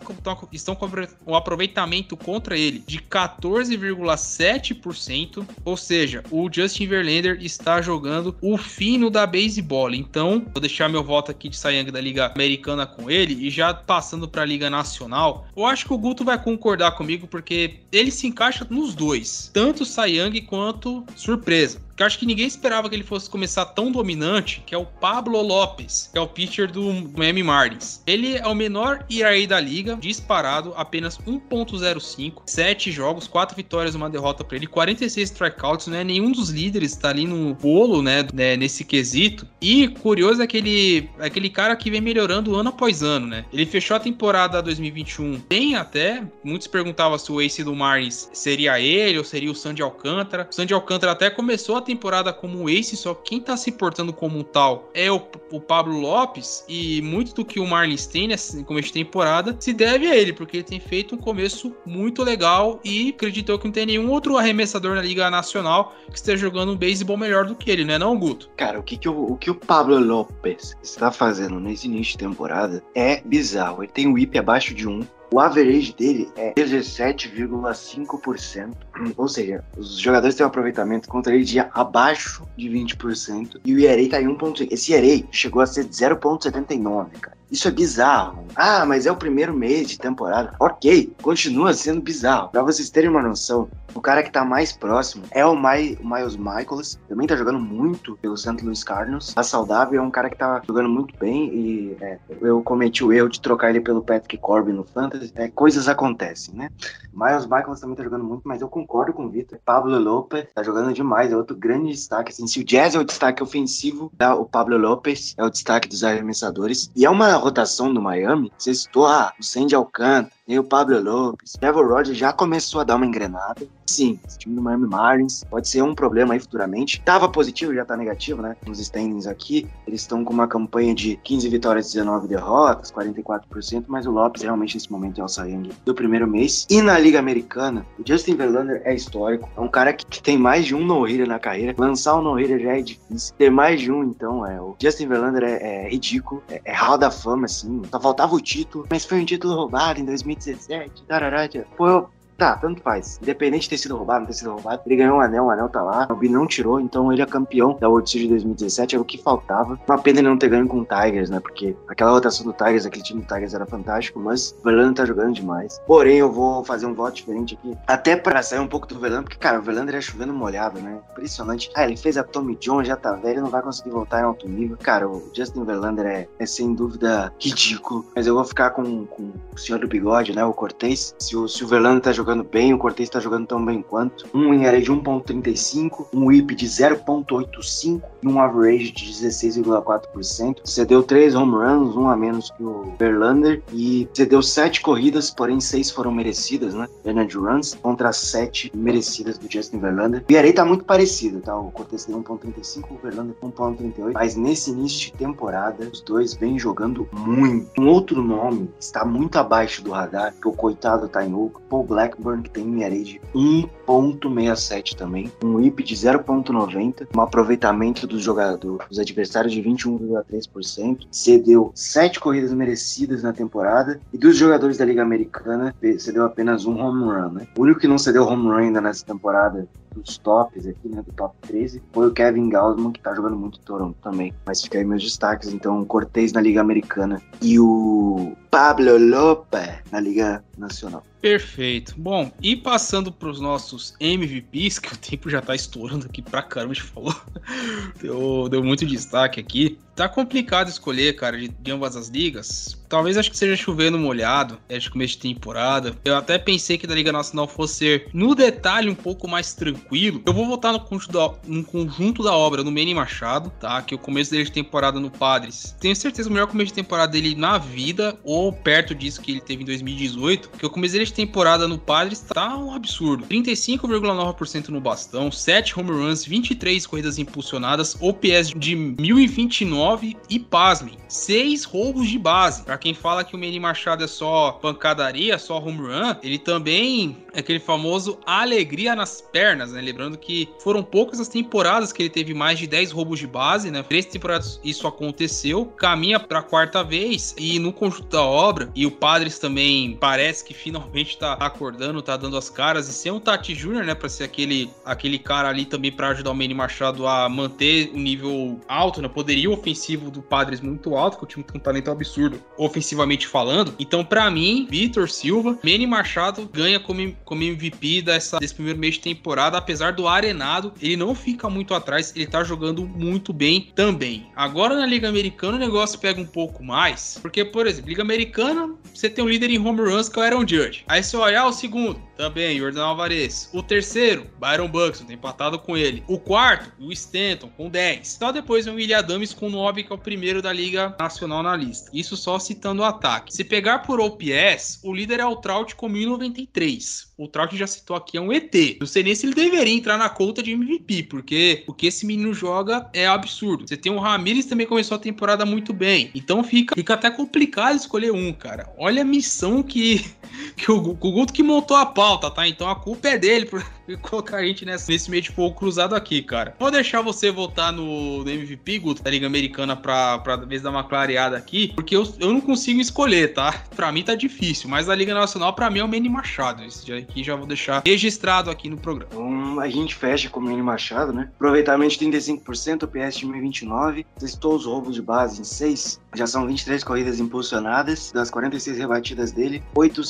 estão com um aproveitamento contra ele de 14,7%, ou seja, o Justin Verlander está jogando o fino da baseball. Então, vou deixar meu voto aqui de Sayang da Liga Americana com ele e já passando para a Liga Nacional. Eu acho que o Guto vai concordar comigo porque ele se encaixa nos dois, tanto Sayang quanto surpresa que eu acho que ninguém esperava que ele fosse começar tão dominante, que é o Pablo Lopes, que é o pitcher do Miami Marlins. Ele é o menor ERA da liga, disparado, apenas 1.05, 7 jogos, 4 vitórias, uma derrota para ele, 46 strikeouts, não é nenhum dos líderes está ali no bolo, né, né, nesse quesito. E curioso é aquele aquele cara que vem melhorando ano após ano, né? Ele fechou a temporada 2021 bem até, muitos perguntavam se o ace do Marlins seria ele ou seria o Sandy Alcântara. O Sandy Alcântara até começou a temporada como ace, só quem tá se portando como um tal é o, o Pablo Lopes, e muito do que o Marlins tem nesse começo de temporada se deve a ele, porque ele tem feito um começo muito legal e acreditou que não tem nenhum outro arremessador na Liga Nacional que esteja jogando um beisebol melhor do que ele, né, não, Guto? Cara, o que, que o, o que o Pablo Lopes está fazendo nesse início de temporada é bizarro. Ele tem um whip abaixo de 1, o average dele é 17,5%. Ou seja, os jogadores têm um aproveitamento contra ele de abaixo de 20%. E o ERA tá em 1.5. Esse ERA chegou a ser 0.79, cara. Isso é bizarro. Ah, mas é o primeiro mês de temporada. Ok, continua sendo bizarro. Pra vocês terem uma noção, o cara que tá mais próximo é o, My, o Miles Michaels. Também tá jogando muito pelo St. Louis Cardinals. Tá saudável, é um cara que tá jogando muito bem. E é, eu cometi o erro de trocar ele pelo Patrick Corbin no Fantasy. É, coisas acontecem, né? Miles Michaels também tá jogando muito, mas eu concordo com o Vitor. Pablo Lopes tá jogando demais. É outro grande destaque. Assim, se o Jazz é o destaque ofensivo, tá? o Pablo Lopes é o destaque dos arremessadores. E é uma rotação do Miami. Você citou, ah, o Sandy Alcântara tem o Pablo Lopes. Trevor Rogers já começou a dar uma engrenada. Sim, esse time do Miami Marlins pode ser um problema aí futuramente. Tava positivo, já tá negativo, né? Nos standings aqui, eles estão com uma campanha de 15 vitórias e 19 derrotas, 44%, mas o Lopes realmente nesse momento é o Sayang do primeiro mês. E na Liga Americana, o Justin Verlander é histórico. É um cara que, tem mais de um no-hitter na carreira. Lançar um no-hitter já é difícil. Ter mais de um, então, é. O Justin Verlander é, é ridículo. É, é hall da fama, assim. Só faltava o título, mas foi um título roubado em 2017. Tarará, Pô, tá, tanto faz. Independente de ter sido roubado, não ter sido roubado, ele ganhou um anel, o anel tá lá. O Albino não tirou, então ele é campeão da World Series de 2017, era o que faltava. Uma pena ele não ter ganho com o Tigers, né? Porque aquela rotação do Tigers, aquele time do Tigers era fantástico, mas o Verlander tá jogando demais. Porém, eu vou fazer um voto diferente aqui, até pra sair um pouco do Verlander, porque, cara, o Verlander é chovendo molhado, né? Impressionante. Ah, ele fez a Tommy John, já tá velho, não vai conseguir voltar em alto nível. Cara, o Justin Verlander é, é sem dúvida ridículo, mas eu vou ficar com, com o senhor do bigode, né? O Cortez. Se o, se o Verlander tá jogando bem, o Cortez tá jogando tão bem quanto. Um em área de 1,35, um whip de 0,85 e um average de 16,4%. Cedeu três home runs, um a menos que o Verlander, e cedeu sete corridas, porém seis foram merecidas, né? Energy runs, contra sete merecidas do Justin Verlander. O ERA tá muito parecido, tá? O Cortez tem 1,35, o Verlander 1,38, mas nesse início de temporada, os dois vêm jogando muito. Um outro nome está muito abaixo do radar, que o coitado tá em louco, Paul Blackburn, que tem um ERA de 1,67 também, um whip de 0,90, um aproveitamento dos jogadores, dos adversários de 21,3%, cedeu sete corridas merecidas na temporada e dos jogadores da Liga Americana cedeu apenas um home run, né? O único que não cedeu home run ainda nessa temporada dos tops aqui, né, do top 13, foi o Kevin Gausman, que tá jogando muito em Toronto também. Mas fica aí meus destaques, então, o Cortez na Liga Americana e o Pablo Lopes na Liga Nacional. Perfeito. Bom, e passando para os nossos MVPs, que o tempo já tá estourando aqui pra caramba, a gente falou. Deu, deu muito destaque aqui. Tá complicado escolher, cara, de, de ambas as ligas. Talvez acho que seja chovendo molhado, é de começo de temporada. Eu até pensei que da Liga Nacional fosse ser, no detalhe, um pouco mais tranquilo. Eu vou voltar no conjunto da, no conjunto da obra no Manny Machado, tá? Que o começo dele de temporada no Padres. Tenho certeza o melhor começo de temporada dele na vida, ou perto disso que ele teve em 2018. Que o começo dele de temporada no Padres tá um absurdo. 35,9% no bastão, 7 home runs, 23 corridas impulsionadas, OPS de 1029 e pasmem, 6 roubos de base. Para quem fala que o Manny Machado é só pancadaria, só home run, ele também é aquele famoso alegria nas pernas, né? Lembrando que foram poucas as temporadas que ele teve mais de 10 roubos de base, né? Três temporadas isso aconteceu, caminha para a quarta vez e no conjunto da obra e o Padres também parece que finalmente tá acordando, tá dando as caras e sem o Tati Júnior, né, para ser aquele aquele cara ali também para ajudar o Manny Machado a manter o nível alto, né? Poderio ofensivo do Padres muito alto, que o time tem um talento absurdo, ofensivamente falando. Então, para mim, Vitor Silva, Manny Machado ganha como, como MVP dessa, desse primeiro mês de temporada, apesar do arenado, ele não fica muito atrás, ele tá jogando muito bem também. Agora na Liga Americana o negócio pega um pouco mais, porque, por exemplo, Liga Americana, você tem um líder em home runs que é o Aaron Judge. Aí você olhar o segundo, também, Jordan Alvarez. O terceiro, Byron Buxton, tem empatado com ele. O quarto, o Stanton, com 10. Só depois vem o William Adams com 9, que é o primeiro da Liga Nacional na lista. Isso só citando o ataque. Se pegar por OPS, o líder é o Trout com 1093. O Trout já citou aqui, é um ET. Não sei nem se ele deveria entrar na conta de MVP, porque o que esse menino joga é absurdo. Você tem o Ramirez também começou a temporada muito bem. Então fica, fica até complicado escolher um, cara. Olha a missão que, que o, o Guto que montou a pauta, tá? Então a culpa é dele por colocar a gente nessa, nesse meio de fogo cruzado aqui, cara. Vou deixar você votar no, no MVP, Guto, da Liga Americana, pra, pra vez dar uma clareada aqui, porque eu, eu não consigo escolher, tá? Pra mim tá difícil, mas a Liga Nacional, pra mim, é o Manny Machado. Isso aqui já vou deixar registrado aqui no programa. Então a gente fecha com o Manny Machado, né? Aproveitamento de 35%, OPS de 1029, testou os roubos de base em 6, já são 23 corridas impulsionadas, das 46 rebatidas dele, 8 uh,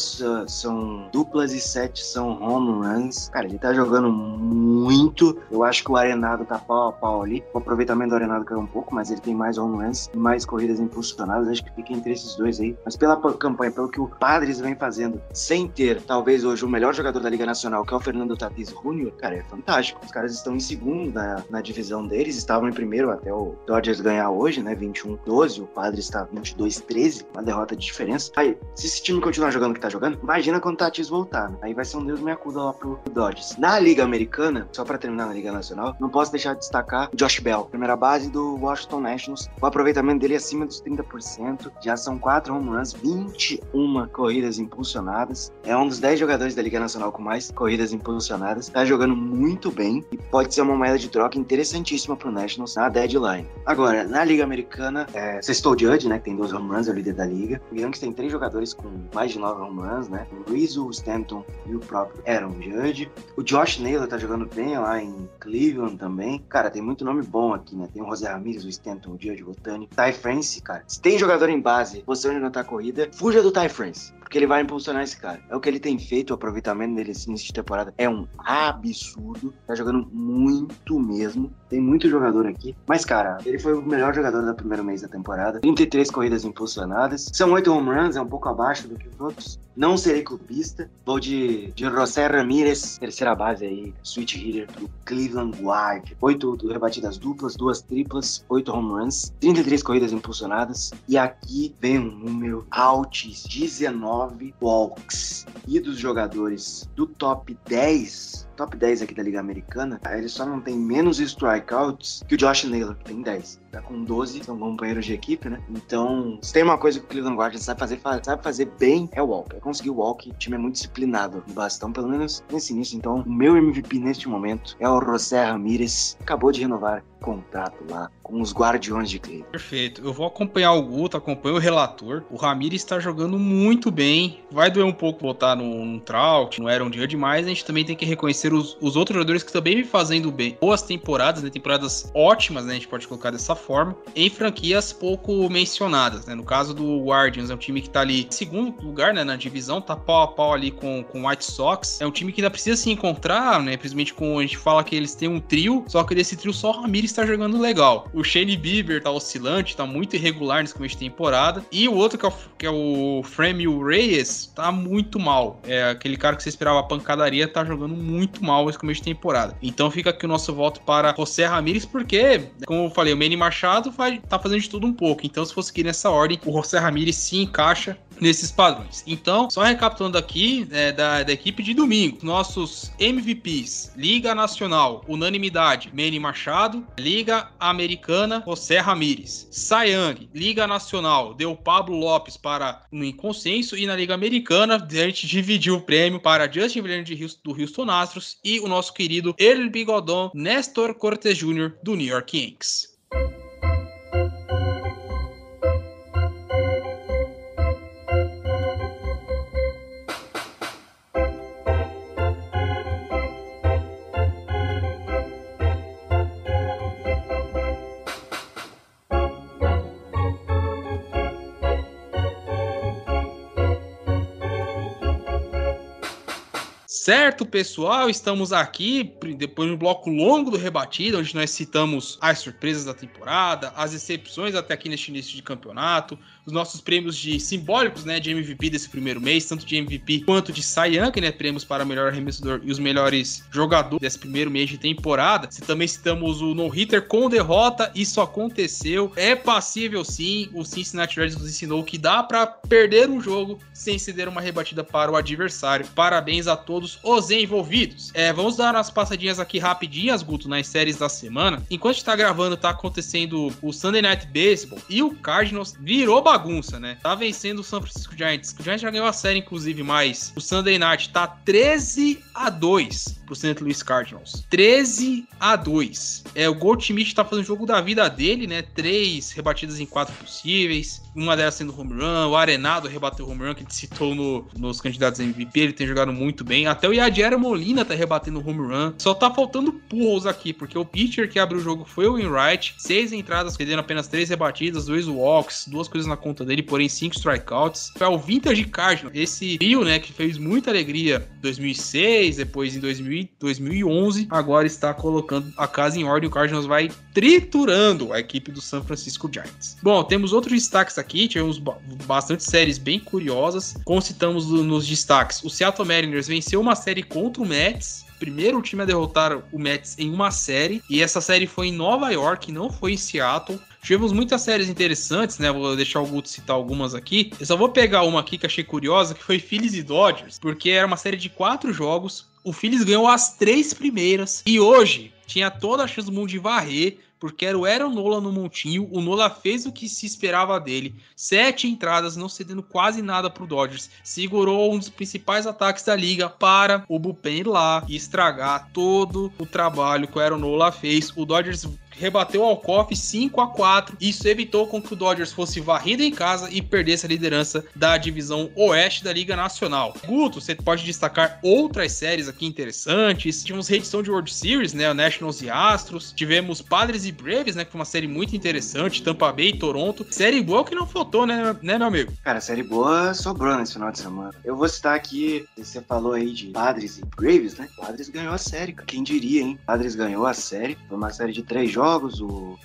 são duplas e 7 são home runs. Cara, ele tá jogando muito. Eu acho que o Arenado tá pau a pau ali. O aproveitamento do Arenado caiu um pouco, mas ele tem mais home runs mais corridas impulsionadas. Acho que fica entre esses dois aí. Mas pela campanha, pelo que o Padres vem fazendo, sem ter talvez hoje o melhor jogador da Liga Nacional, que é o Fernando Tatis Júnior, cara, é fantástico. Os caras estão em segundo na, na divisão deles, estavam em primeiro até o Dodgers ganhar hoje, né? 21-12. O Padres está 22-13, uma derrota de diferença. Aí, se esse time continuar jogando o que tá jogando, imagina quando o Tatis voltar. Né? Aí vai ser um Deus me acuda lá pro Dodgers. Na Liga Americana, só para terminar na Liga Nacional, não posso deixar de destacar Josh Bell, primeira base do Washington Nationals. O aproveitamento dele é acima dos 30%, já são 4 home runs, 21 corridas impulsionadas. É um dos 10 jogadores da Liga Nacional com mais corridas impulsionadas. Tá jogando muito bem e pode ser uma moeda de troca interessantíssima pro Nationals na deadline. Agora, na Liga Americana, é, Sextou Judge, né, que tem dois home runs, é o líder da liga. O Yankees tem três jogadores com mais de nove home runs, né? O Rizzo, o Stanton e o próprio Aaron Judge. O Josh Naylor tá jogando bem lá em Cleveland também. Cara, tem muito nome bom aqui, né? Tem o José Ramirez, o Stanton, o Judge, o Otani. Ty France, cara. Se tem jogador em base, você onde não tá corrida, fuja do Ty France porque ele vai impulsionar esse cara. É o que ele tem feito, o aproveitamento dele nesse início de temporada é um absurdo. Tá jogando muito mesmo. Tem muito jogador aqui. Mas, cara, ele foi o melhor jogador do primeiro mês da temporada. 33 corridas impulsionadas. São 8 home runs, é um pouco abaixo do que os outros. Não serei clubista. Vou de, de José Ramírez, terceira base aí, switch hitter do Cleveland Guard. 8 rebatidas duplas, duas triplas, 8 home runs, 33 corridas impulsionadas. E aqui vem um número altíssimo, 19 9 walks. E dos jogadores do top 10, top 10 aqui da Liga Americana, ele só não tem menos strikeouts que o Josh Naylor, que tem 10. Tá com 12, são companheiros de equipe, né? Então, se tem uma coisa que o Cleveland Guardians sabe fazer, sabe fazer bem, é o walk. É conseguir o walk. O time é muito disciplinado no bastão, pelo menos nesse início. Então, o meu MVP neste momento é o José Ramirez. Acabou de renovar contrato lá com os Guardiões de Cleveland. Perfeito. Eu vou acompanhar o Guto, acompanho o relator. O Ramirez está jogando muito bem. Vai doer um pouco botar no, no Trout, no Aaron Judge, mas a gente também tem que reconhecer os, os outros jogadores que também vem fazendo bem. Boas temporadas, né? Temporadas ótimas, né? A gente pode colocar dessa forma. Em franquias pouco mencionadas, né? No caso do Guardians, é um time que tá ali em segundo lugar, né? Na divisão, tá pau a pau ali com o White Sox. É um time que ainda precisa se encontrar, né? Principalmente com a gente fala que eles têm um trio, só que desse trio só o Ramirez está jogando legal. O Shane Bieber tá oscilante, tá muito irregular nesse começo de temporada. E o outro, que é o, que é o Reyes, tá muito mal. É aquele cara que você esperava pancadaria, tá jogando muito mal nesse começo de temporada. Então fica aqui o nosso voto para José Ramírez, porque, como eu falei, o Manny Machado vai tá fazendo de tudo um pouco. Então, se fosse seguir nessa ordem, o José Ramírez se encaixa nesses padrões. Então, só recapitulando aqui é, da, da equipe de domingo, nossos MVPs, Liga Nacional, unanimidade, Manny Machado, Liga Americana, José Ramírez, Sayang, Liga Nacional, deu Pablo Lopes para no consenso e na Liga Americana a gente dividiu o prêmio para Justin Verlander do Houston Astros e o nosso querido El Bigodon Nestor Cortes Jr. do New York Yankees. Certo, pessoal, estamos aqui depois de um bloco longo do rebatido, onde nós citamos as surpresas da temporada, as excepções até aqui neste início de campeonato, os nossos prêmios de simbólicos, né, de MVP desse primeiro mês, tanto de MVP quanto de Cy Young, né, prêmios para melhor arremessador e os melhores jogadores desse primeiro mês de temporada. Se também citamos o no-hitter com derrota, isso aconteceu. É passível sim, o Cincinnati Reds nos ensinou que dá para perder um jogo sem ceder uma rebatida para o adversário. Parabéns a todos os envolvidos. É, vamos dar umas passadinhas aqui rapidinhas, Guto, nas séries da semana. Enquanto está gravando, tá acontecendo o Sunday Night Baseball e o Cardinals virou bagunça, né? Tá vencendo o San Francisco Giants. O Giants já ganhou a série, inclusive, mas o Sunday Night tá 13 a 2 pro St. Louis Cardinals. 13 a 2. É, o Goldschmidt tá fazendo o jogo da vida dele, né? Três rebatidas em quatro possíveis. Uma delas sendo home run. O Arenado rebateu home run, que ele citou no, nos candidatos MVP. Ele tem jogado muito bem. Até o Yadier Molina tá rebatendo home run. Só tá faltando pulls aqui, porque o pitcher que abriu o jogo foi o Winwright. Seis entradas, perdendo apenas três rebatidas, dois walks, duas coisas na conta dele, porém cinco strikeouts. Foi o Vintage Cardinals. Esse trio, né, que fez muita alegria em 2006, depois em 2000 2011, agora está colocando a casa em ordem. O Cardinals vai triturando a equipe do San Francisco Giants. Bom, temos outros destaques aqui, tivemos bastante séries bem curiosas. Como citamos nos destaques, o Seattle Mariners venceu uma série contra o Mets, primeiro time a derrotar o Mets em uma série, e essa série foi em Nova York, não foi em Seattle. Tivemos muitas séries interessantes, né? Vou deixar o Guto citar algumas aqui. Eu só vou pegar uma aqui que achei curiosa, que foi Phillies e Dodgers, porque era uma série de quatro jogos. O Phillies ganhou as três primeiras e hoje tinha toda a chance do mundo de varrer, porque era o Aaron Nola no montinho. O Nola fez o que se esperava dele. Sete entradas, não cedendo quase nada para o Dodgers. Segurou um dos principais ataques da liga para o bullpen ir lá e estragar todo o trabalho que o Aaron Nola fez. O Dodgers rebateu o Alcoff 5 a 4. Isso evitou com que o Dodgers fosse varrido em casa e perdesse a liderança da divisão oeste da Liga Nacional. Guto, você pode destacar outras séries aqui interessantes. Tivemos reedição de World Series, né? Nationals e Astros. Tivemos Padres e Braves, né? Que foi uma série muito interessante. Tampa Bay e Toronto. Série boa que não faltou, né, né meu amigo? Cara, série boa sobrou nesse final de semana. Eu vou citar aqui, você falou aí de Padres e Braves, né? Padres ganhou a série, cara. Quem diria, hein? Padres ganhou a série. Foi uma série de três jogos jogos. O...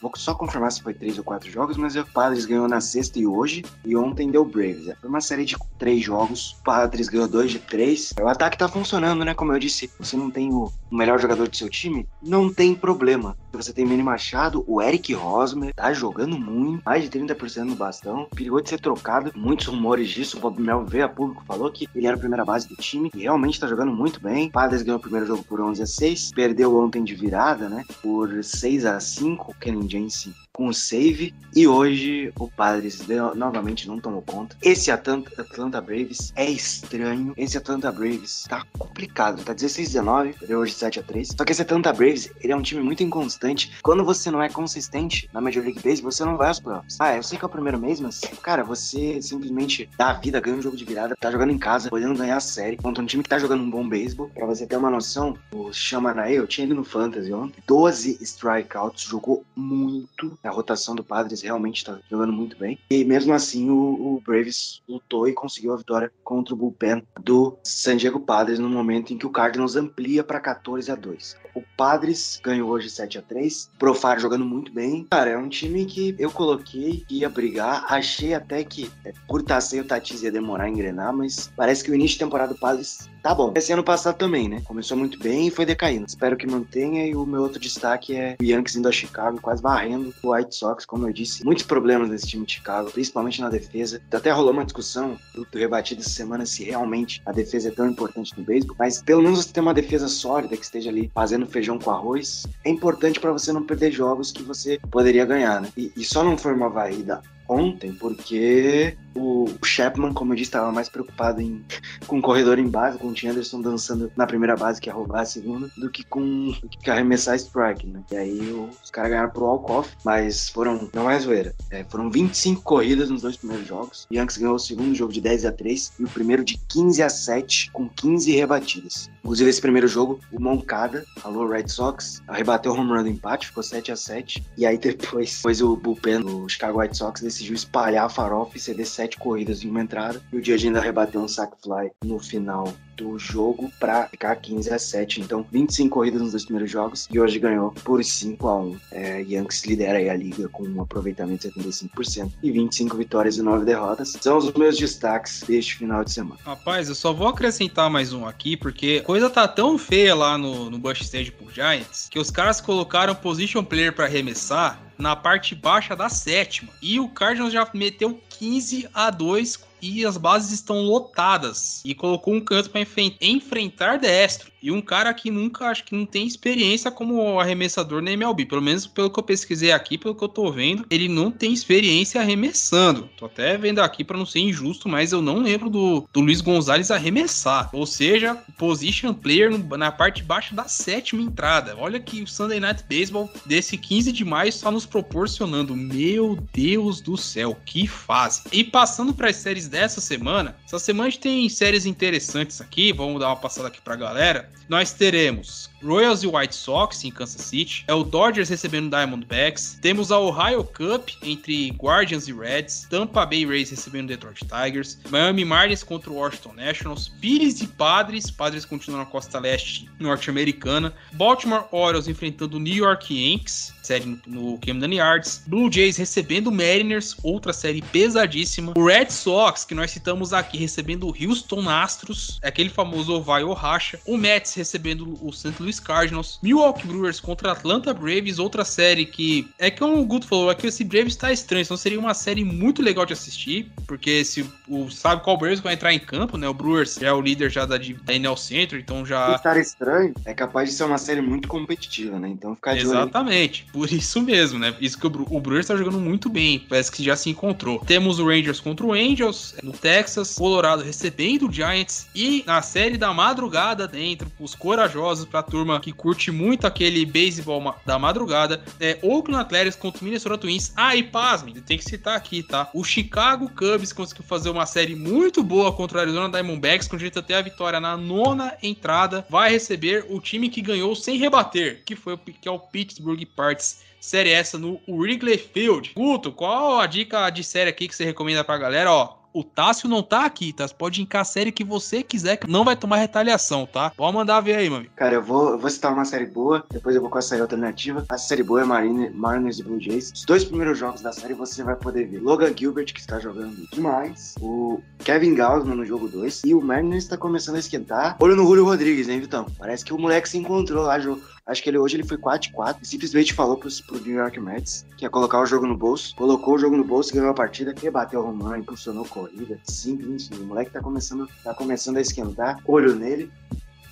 Vou só confirmar se foi três ou quatro jogos, mas o Padres ganhou na sexta e hoje, e ontem deu Braves. É, foi uma série de três jogos. O Padres ganhou dois de três. O ataque tá funcionando, né? Como eu disse, você não tem o melhor jogador do seu time, não tem problema. Você tem Manny Machado, o Eric Rosmer tá jogando muito, mais de 30% no bastão, perigou de ser trocado, muitos rumores disso, o Bob Mel veio a público, falou que ele era a primeira base do time e realmente tá jogando muito bem. Padres ganhou o primeiro jogo por 11 a 6, perdeu ontem de virada, né, por 6 a 5, o Kenan Jensen com o save. E hoje o Padres novamente não tomou conta. Esse Atlanta, Atlanta Braves é estranho. Esse Atlanta Braves tá complicado. Tá 16-19, perdeu hoje 7x3. Só que esse Atlanta Braves, ele é um time muito inconstante. Quando você não é consistente na Major League Baseball, você não vai aos playoffs. Ah, eu sei que é o primeiro mês, mas, cara, você simplesmente dá a vida, ganha um jogo de virada, tá jogando em casa, podendo ganhar a série contra um time que tá jogando um bom beisebol. Pra você ter uma noção, o Chamanae, eu tinha ele no Fantasy ontem, 12 strikeouts, jogou muito a rotação do Padres realmente está jogando muito bem. E mesmo assim, o, o, Braves lutou e conseguiu a vitória contra o bullpen do San Diego Padres no momento em que o Cardinals amplia para 14 a 2. O Padres ganhou hoje 7 a 3 Profar jogando muito bem. Cara, é um time que eu coloquei que ia brigar. Achei até que é, por estar sem o Tatis ia demorar a engrenar, mas parece que o início de temporada do Padres tá bom. Esse ano passado também, né? Começou muito bem e foi decaindo. Espero que mantenha. E o meu outro destaque é o Yankees indo a Chicago, quase varrendo o White Sox, como eu disse. Muitos problemas nesse time de Chicago, principalmente na defesa. Até rolou uma discussão do, do rebatido essa semana se realmente a defesa é tão importante no beisebol. Mas pelo menos você ter uma defesa sólida que esteja ali fazendo feijão com arroz é importante para você não perder jogos que você poderia ganhar, né? E, e só não foi uma varrida ontem, porque o Chapman, como eu disse, estava mais preocupado em, com o corredor em base, com o Tim Anderson dançando na primeira base, que é roubar a segunda, do que com que arremessar strike, né? E aí os caras ganharam pro Alcoff, mas foram, não é zoeira, é, foram 25 corridas nos dois primeiros jogos. Yankees ganhou o segundo jogo de 10 a 3 e o primeiro de 15 a 7, com 15 rebatidas. Inclusive, esse primeiro jogo, o Moncada, alô Red Sox, rebateu o home run do empate, ficou 7 a 7 E aí depois, depois o bullpen do Chicago White Sox decidiu espalhar a farofa e ceder 7 corridas em uma entrada. E o Dias ainda rebateu um sack fly no final do jogo para ficar 15 a 7. Então, 25 corridas nos dois primeiros jogos e hoje ganhou por 5 a 1. É, Yankees lidera aí a liga com um aproveitamento de 75% e 25 vitórias e 9 derrotas. São os meus destaques deste final de semana. Rapaz, eu só vou acrescentar mais um aqui porque a coisa tá tão feia lá no, no Bush Stage por Giants que os caras colocaram position player para arremessar na parte baixa da sétima. E o Cardinals já meteu 15 a 2 e as bases estão lotadas. E colocou um canto para enfrentar destro. E um cara que nunca, acho que não tem experiência como arremessador na MLB. Pelo menos pelo que eu pesquisei aqui, pelo que eu tô vendo, ele não tem experiência arremessando. Tô até vendo aqui para não ser injusto, mas eu não lembro do, do Luiz Gonzalez arremessar. Ou seja, position player no, na parte baixa da sétima entrada. Olha que o Sunday Night Baseball desse 15 de maio está nos proporcionando. Meu Deus do céu, que fase. E passando para as séries dessa semana, essa semana a gente tem séries interessantes aqui. Vamos dar uma passada aqui pra galera nós teremos Royals e White Sox em Kansas City, é o Dodgers recebendo Diamondbacks, temos a Ohio Cup entre Guardians e Reds, Tampa Bay Rays recebendo Detroit Tigers, Miami Marlins contra o Washington Nationals, Pires e Padres, Padres continuam na costa leste norte-americana, Baltimore Orioles enfrentando o New York Yankees, série no, Camden Yards, Blue Jays recebendo Mariners, outra série pesadíssima, o Red Sox, que nós citamos aqui, recebendo o Houston Astros, aquele famoso Ovaio Racha, o Mets recebendo o St. Louis Cardinals, Milwaukee Brewers contra Atlanta Braves, outra série que é que o Guto falou, é que esse Braves tá estranho, então seria uma série muito legal de assistir, porque se o sabe qual Braves vai entrar em campo, né? O Brewers é o líder já da, da NL Centro, então já Estar estranho é capaz de ser uma série muito competitiva, né? Então ficar de. Exatamente, por isso mesmo, né? Isso que o, o Brewers tá jogando muito bem, parece que já se encontrou. Temos o Rangers contra o Angels no Texas, Colorado recebendo o Giants e na série da madrugada dentro, os corajosos pra turma que curte muito aquele beisebol da madrugada, é Oakland Athletics contra o Minnesota Twins. Ah, e pasmem, tem que citar aqui, tá? O Chicago Cubs conseguiu fazer uma série muito boa contra o Arizona Diamondbacks, com direito até a vitória na nona entrada, vai receber o time que ganhou sem rebater, que foi o, que é o Pittsburgh Pirates. Série essa no Wrigley Field. Guto, qual a dica de série aqui que você recomenda pra galera? Ó, o Tássio não tá aqui, tá? Você pode indicar a série que você quiser, que não vai tomar retaliação, tá? Pode mandar ver aí, amigo. Cara, eu vou, eu vou citar uma série boa, depois eu vou com a série alternativa. A série boa é Marine, Mariners e Blue Jays. Os dois primeiros jogos da série você vai poder ver Logan Gilbert, que está jogando demais, o Kevin Gausman no jogo 2, e o Mariners está começando a esquentar. Olho no Julio Rodrigues, hein, Vitão? Parece que o moleque se encontrou lá, jo- Acho que ele hoje ele foi 4-4 e simplesmente falou pro, pro New York Mets que ia colocar o jogo no bolso. Colocou o jogo no bolso, ganhou a partida, rebateu o run, impulsionou corrida. Simples, o moleque tá começando, tá começando a esquentar. Olho nele.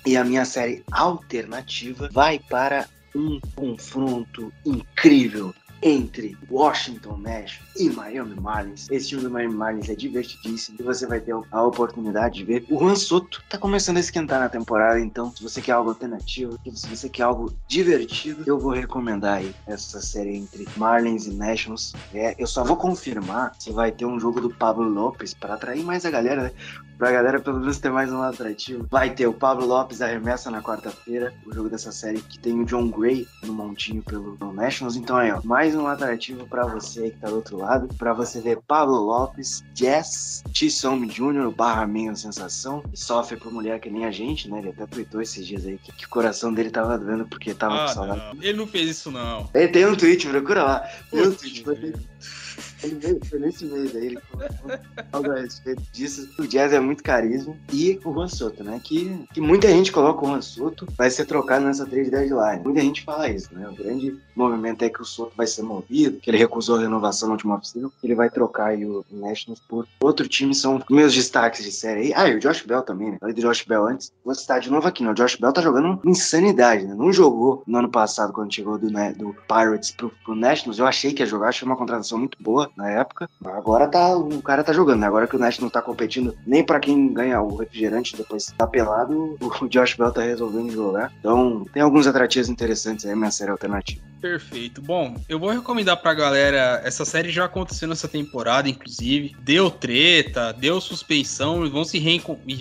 E a minha série alternativa vai para um confronto incrível entre Washington Nationals e Miami Marlins. Esse time do Miami Marlins é divertidíssimo e você vai ter a oportunidade de ver. O Juan Soto tá começando a esquentar na temporada, então se você quer algo alternativo, se você quer algo divertido, eu vou recomendar aí essa série entre Marlins e Nationals. É, eu só vou confirmar se vai ter um jogo do Pablo Lopes para atrair mais a galera, né? Pra galera pelo menos ter mais um atrativo. Vai ter o Pablo Lopes arremessa na quarta-feira, o jogo dessa série que tem o John Gray no montinho pelo no Nationals. Então aí, ó, mais um atrativo pra você que tá do outro lado, pra você ver Pablo Lopes, Jess, T-Som Jr., barra meio sensação, sofre por mulher que nem a gente, né? Ele até tweetou esses dias aí que, que o coração dele tava doendo porque tava com Ah, saudade. não. Ele não fez isso, não. Ele tem um tweet, procura lá. Tem um tweet, foi, ele foi nesse mês aí, ele algo a respeito disso. O Jazz é muito carisma. E o Juan Soto, né? Que, que muita gente coloca o Juan Soto vai ser trocado nessa trade deadline. Muita gente fala isso, né? O grande movimento é que o Soto vai ser movido, que ele recusou a renovação na última oficina, que ele vai trocar aí o Nationals por outro time. São meus destaques de série aí. Ah, e o Josh Bell também, né? Falei do Josh Bell antes. Vou citar de novo aqui, né? O Josh Bell tá jogando insanidade, né? Não jogou no ano passado, quando chegou do, né, do Pirates pro, pro Nationals. Eu achei que ia jogar, achei uma contratação muito boa na época. Agora tá, o cara tá jogando, né? Agora que o Nationals não tá competindo nem pra quem ganha o refrigerante depois tá pelado, o Josh Bell tá resolvendo jogar. Então, tem alguns atrativos interessantes aí, minha série alternativa. Perfeito. Bom, eu vou recomendar pra galera. Essa série já aconteceu nessa temporada, inclusive. Deu treta, deu suspeição e vão se,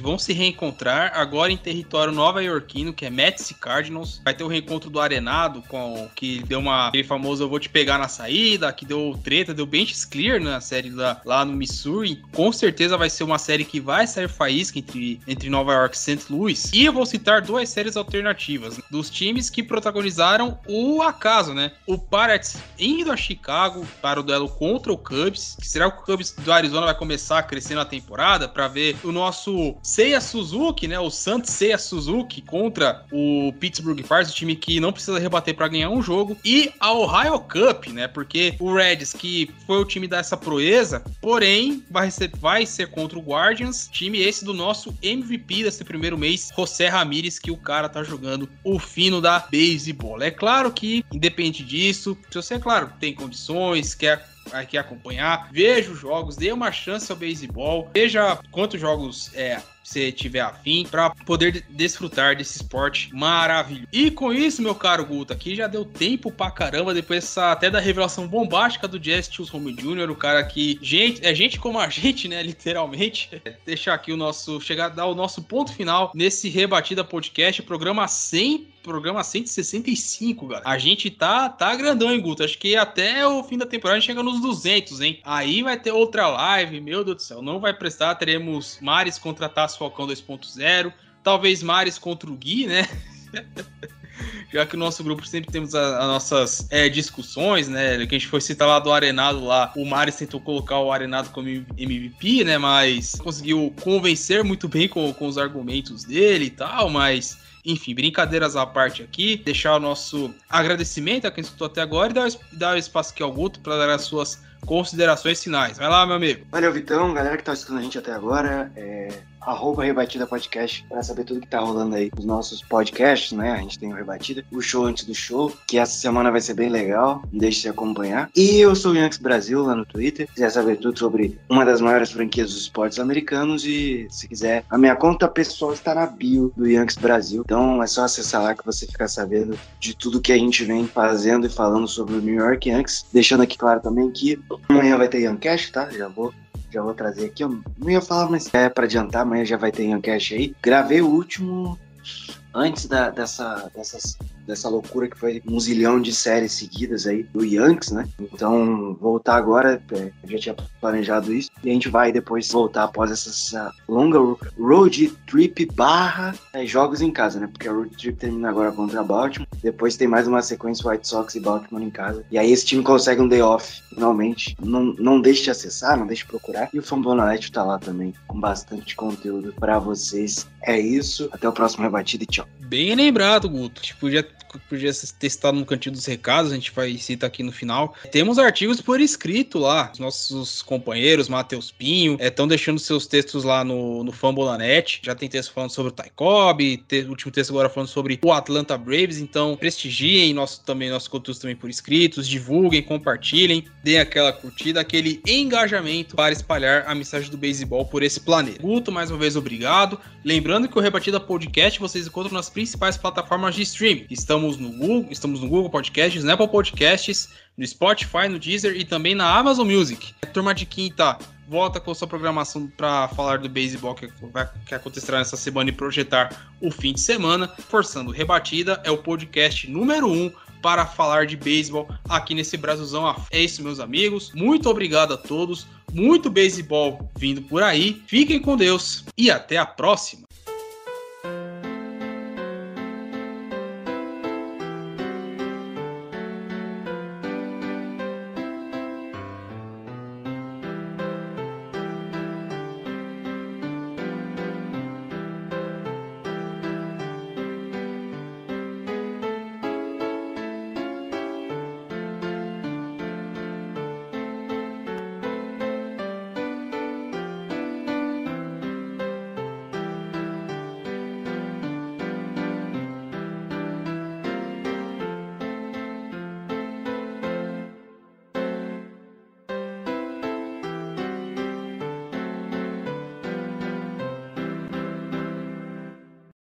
vão se reencontrar agora em território nova-iorquino, que é Mets e Cardinals. Vai ter o reencontro do Arenado, com que deu uma. aquele famoso Eu Vou Te Pegar na Saída, que deu treta, deu clear na série lá, lá no Missouri. Com certeza vai ser uma série que vai sair faísca entre, entre Nova York e St. Louis. E eu vou citar duas séries alternativas dos times que protagonizaram o acaso, né? O Pirates indo a Chicago para o duelo contra o Cubs. Será que o Cubs do Arizona vai começar a crescer na temporada para ver o nosso Seiya Suzuki, né? O Santos Seiya Suzuki contra o Pittsburgh Pirates, o time que não precisa rebater para ganhar um jogo. E a Ohio Cup, né? Porque o Reds, que foi o time dessa proeza, porém vai ser, vai ser contra o Guardians, time esse do nosso MVP desse primeiro mês, José Ramírez, que o cara tá jogando o fino da beisebol. É claro que, independente disso, se você, é claro, tem condições, quer quer acompanhar, veja os jogos, dê uma chance ao beisebol, veja quantos jogos é, você tiver afim, para poder de- desfrutar desse esporte maravilhoso. E com isso, meu caro Guto, aqui já deu tempo pra caramba, depois dessa, até da revelação bombástica do Jazz Home Jr., o cara que, gente, é gente como a gente, né, literalmente. Deixar aqui o nosso, chegar, dar o nosso ponto final nesse Rebatida Podcast, programa 100 programa 165, galera. A gente tá, tá grandão, hein, Guto? Acho que até o fim da temporada a gente chega nos 200, hein? Aí vai ter outra live, meu Deus do céu. Não vai prestar, teremos Mares contra Falcão 2.0, talvez Mares contra o Gui, né? já que o nosso grupo sempre temos as nossas é, discussões, né? Que a gente foi citar lá do Arenado lá, o Maris tentou colocar o Arenado como MVP, né? Mas conseguiu convencer muito bem com, com os argumentos dele e tal, mas enfim, brincadeiras à parte aqui, deixar o nosso agradecimento a quem escutou até agora e dar, dar o espaço aqui ao Guto para dar as suas considerações finais. Vai lá, meu amigo. Valeu, Vitão, galera que tá escutando a gente até agora. É, arroba Rebatida Podcast, para saber tudo que tá rolando aí nos nossos podcasts, né? A gente tem o Rebatida, o show antes do show, que essa semana vai ser bem legal, não deixe de acompanhar. E eu sou o Yankees Brasil lá no Twitter, se quiser saber tudo sobre uma das maiores franquias dos esportes americanos e se quiser, a minha conta pessoal está na bio do Yankees Brasil, então é só acessar lá que você fica sabendo de tudo que a gente vem fazendo e falando sobre o New York Yankees, deixando aqui claro também que amanhã vai ter Yankcast, tá? Já vou já vou trazer aqui. Eu não ia falar, mas é para adiantar, amanhã já vai ter Yancast aí. Gravei o último antes da, dessa, dessas dessa loucura que foi um zilhão de séries seguidas aí do Yankees, né? Então, voltar agora, é, já tinha planejado isso, e a gente vai depois voltar após essa longa road trip barra é, jogos em casa, né? Porque a road trip termina agora contra a Baltimore, depois tem mais uma sequência White Sox e Baltimore em casa, e aí esse time consegue um day off, finalmente. Não, não deixe de acessar, não deixe de procurar, e o Fambonanet tá lá também, com bastante conteúdo para vocês. É isso, até o próximo rebatido e tchau. Bem lembrado, Guto. Tipo, podia ser testado no cantinho dos recados, a gente vai citar aqui no final. Temos artigos por escrito lá. Os nossos companheiros, Matheus Pinho, estão é, deixando seus textos lá no, no Fambolanet. Já tem texto falando sobre o Taikob, o último texto agora falando sobre o Atlanta Braves. Então, prestigiem nosso, também nossos conteúdos também por escritos, divulguem, compartilhem, deem aquela curtida, aquele engajamento para espalhar a mensagem do beisebol por esse planeta. Guto, mais uma vez, obrigado. Lembrando que o Rebatida Podcast vocês encontram nas principais plataformas de streaming. Estamos no Google, estamos no Google Podcasts, no Apple Podcasts, no Spotify, no Deezer e também na Amazon Music. A turma de quinta volta com sua programação para falar do beisebol que, que acontecerá nessa semana e projetar o fim de semana. Forçando Rebatida é o podcast número um para falar de beisebol aqui nesse Brasilzão. É isso, meus amigos. Muito obrigado a todos. Muito beisebol vindo por aí. Fiquem com Deus e até a próxima.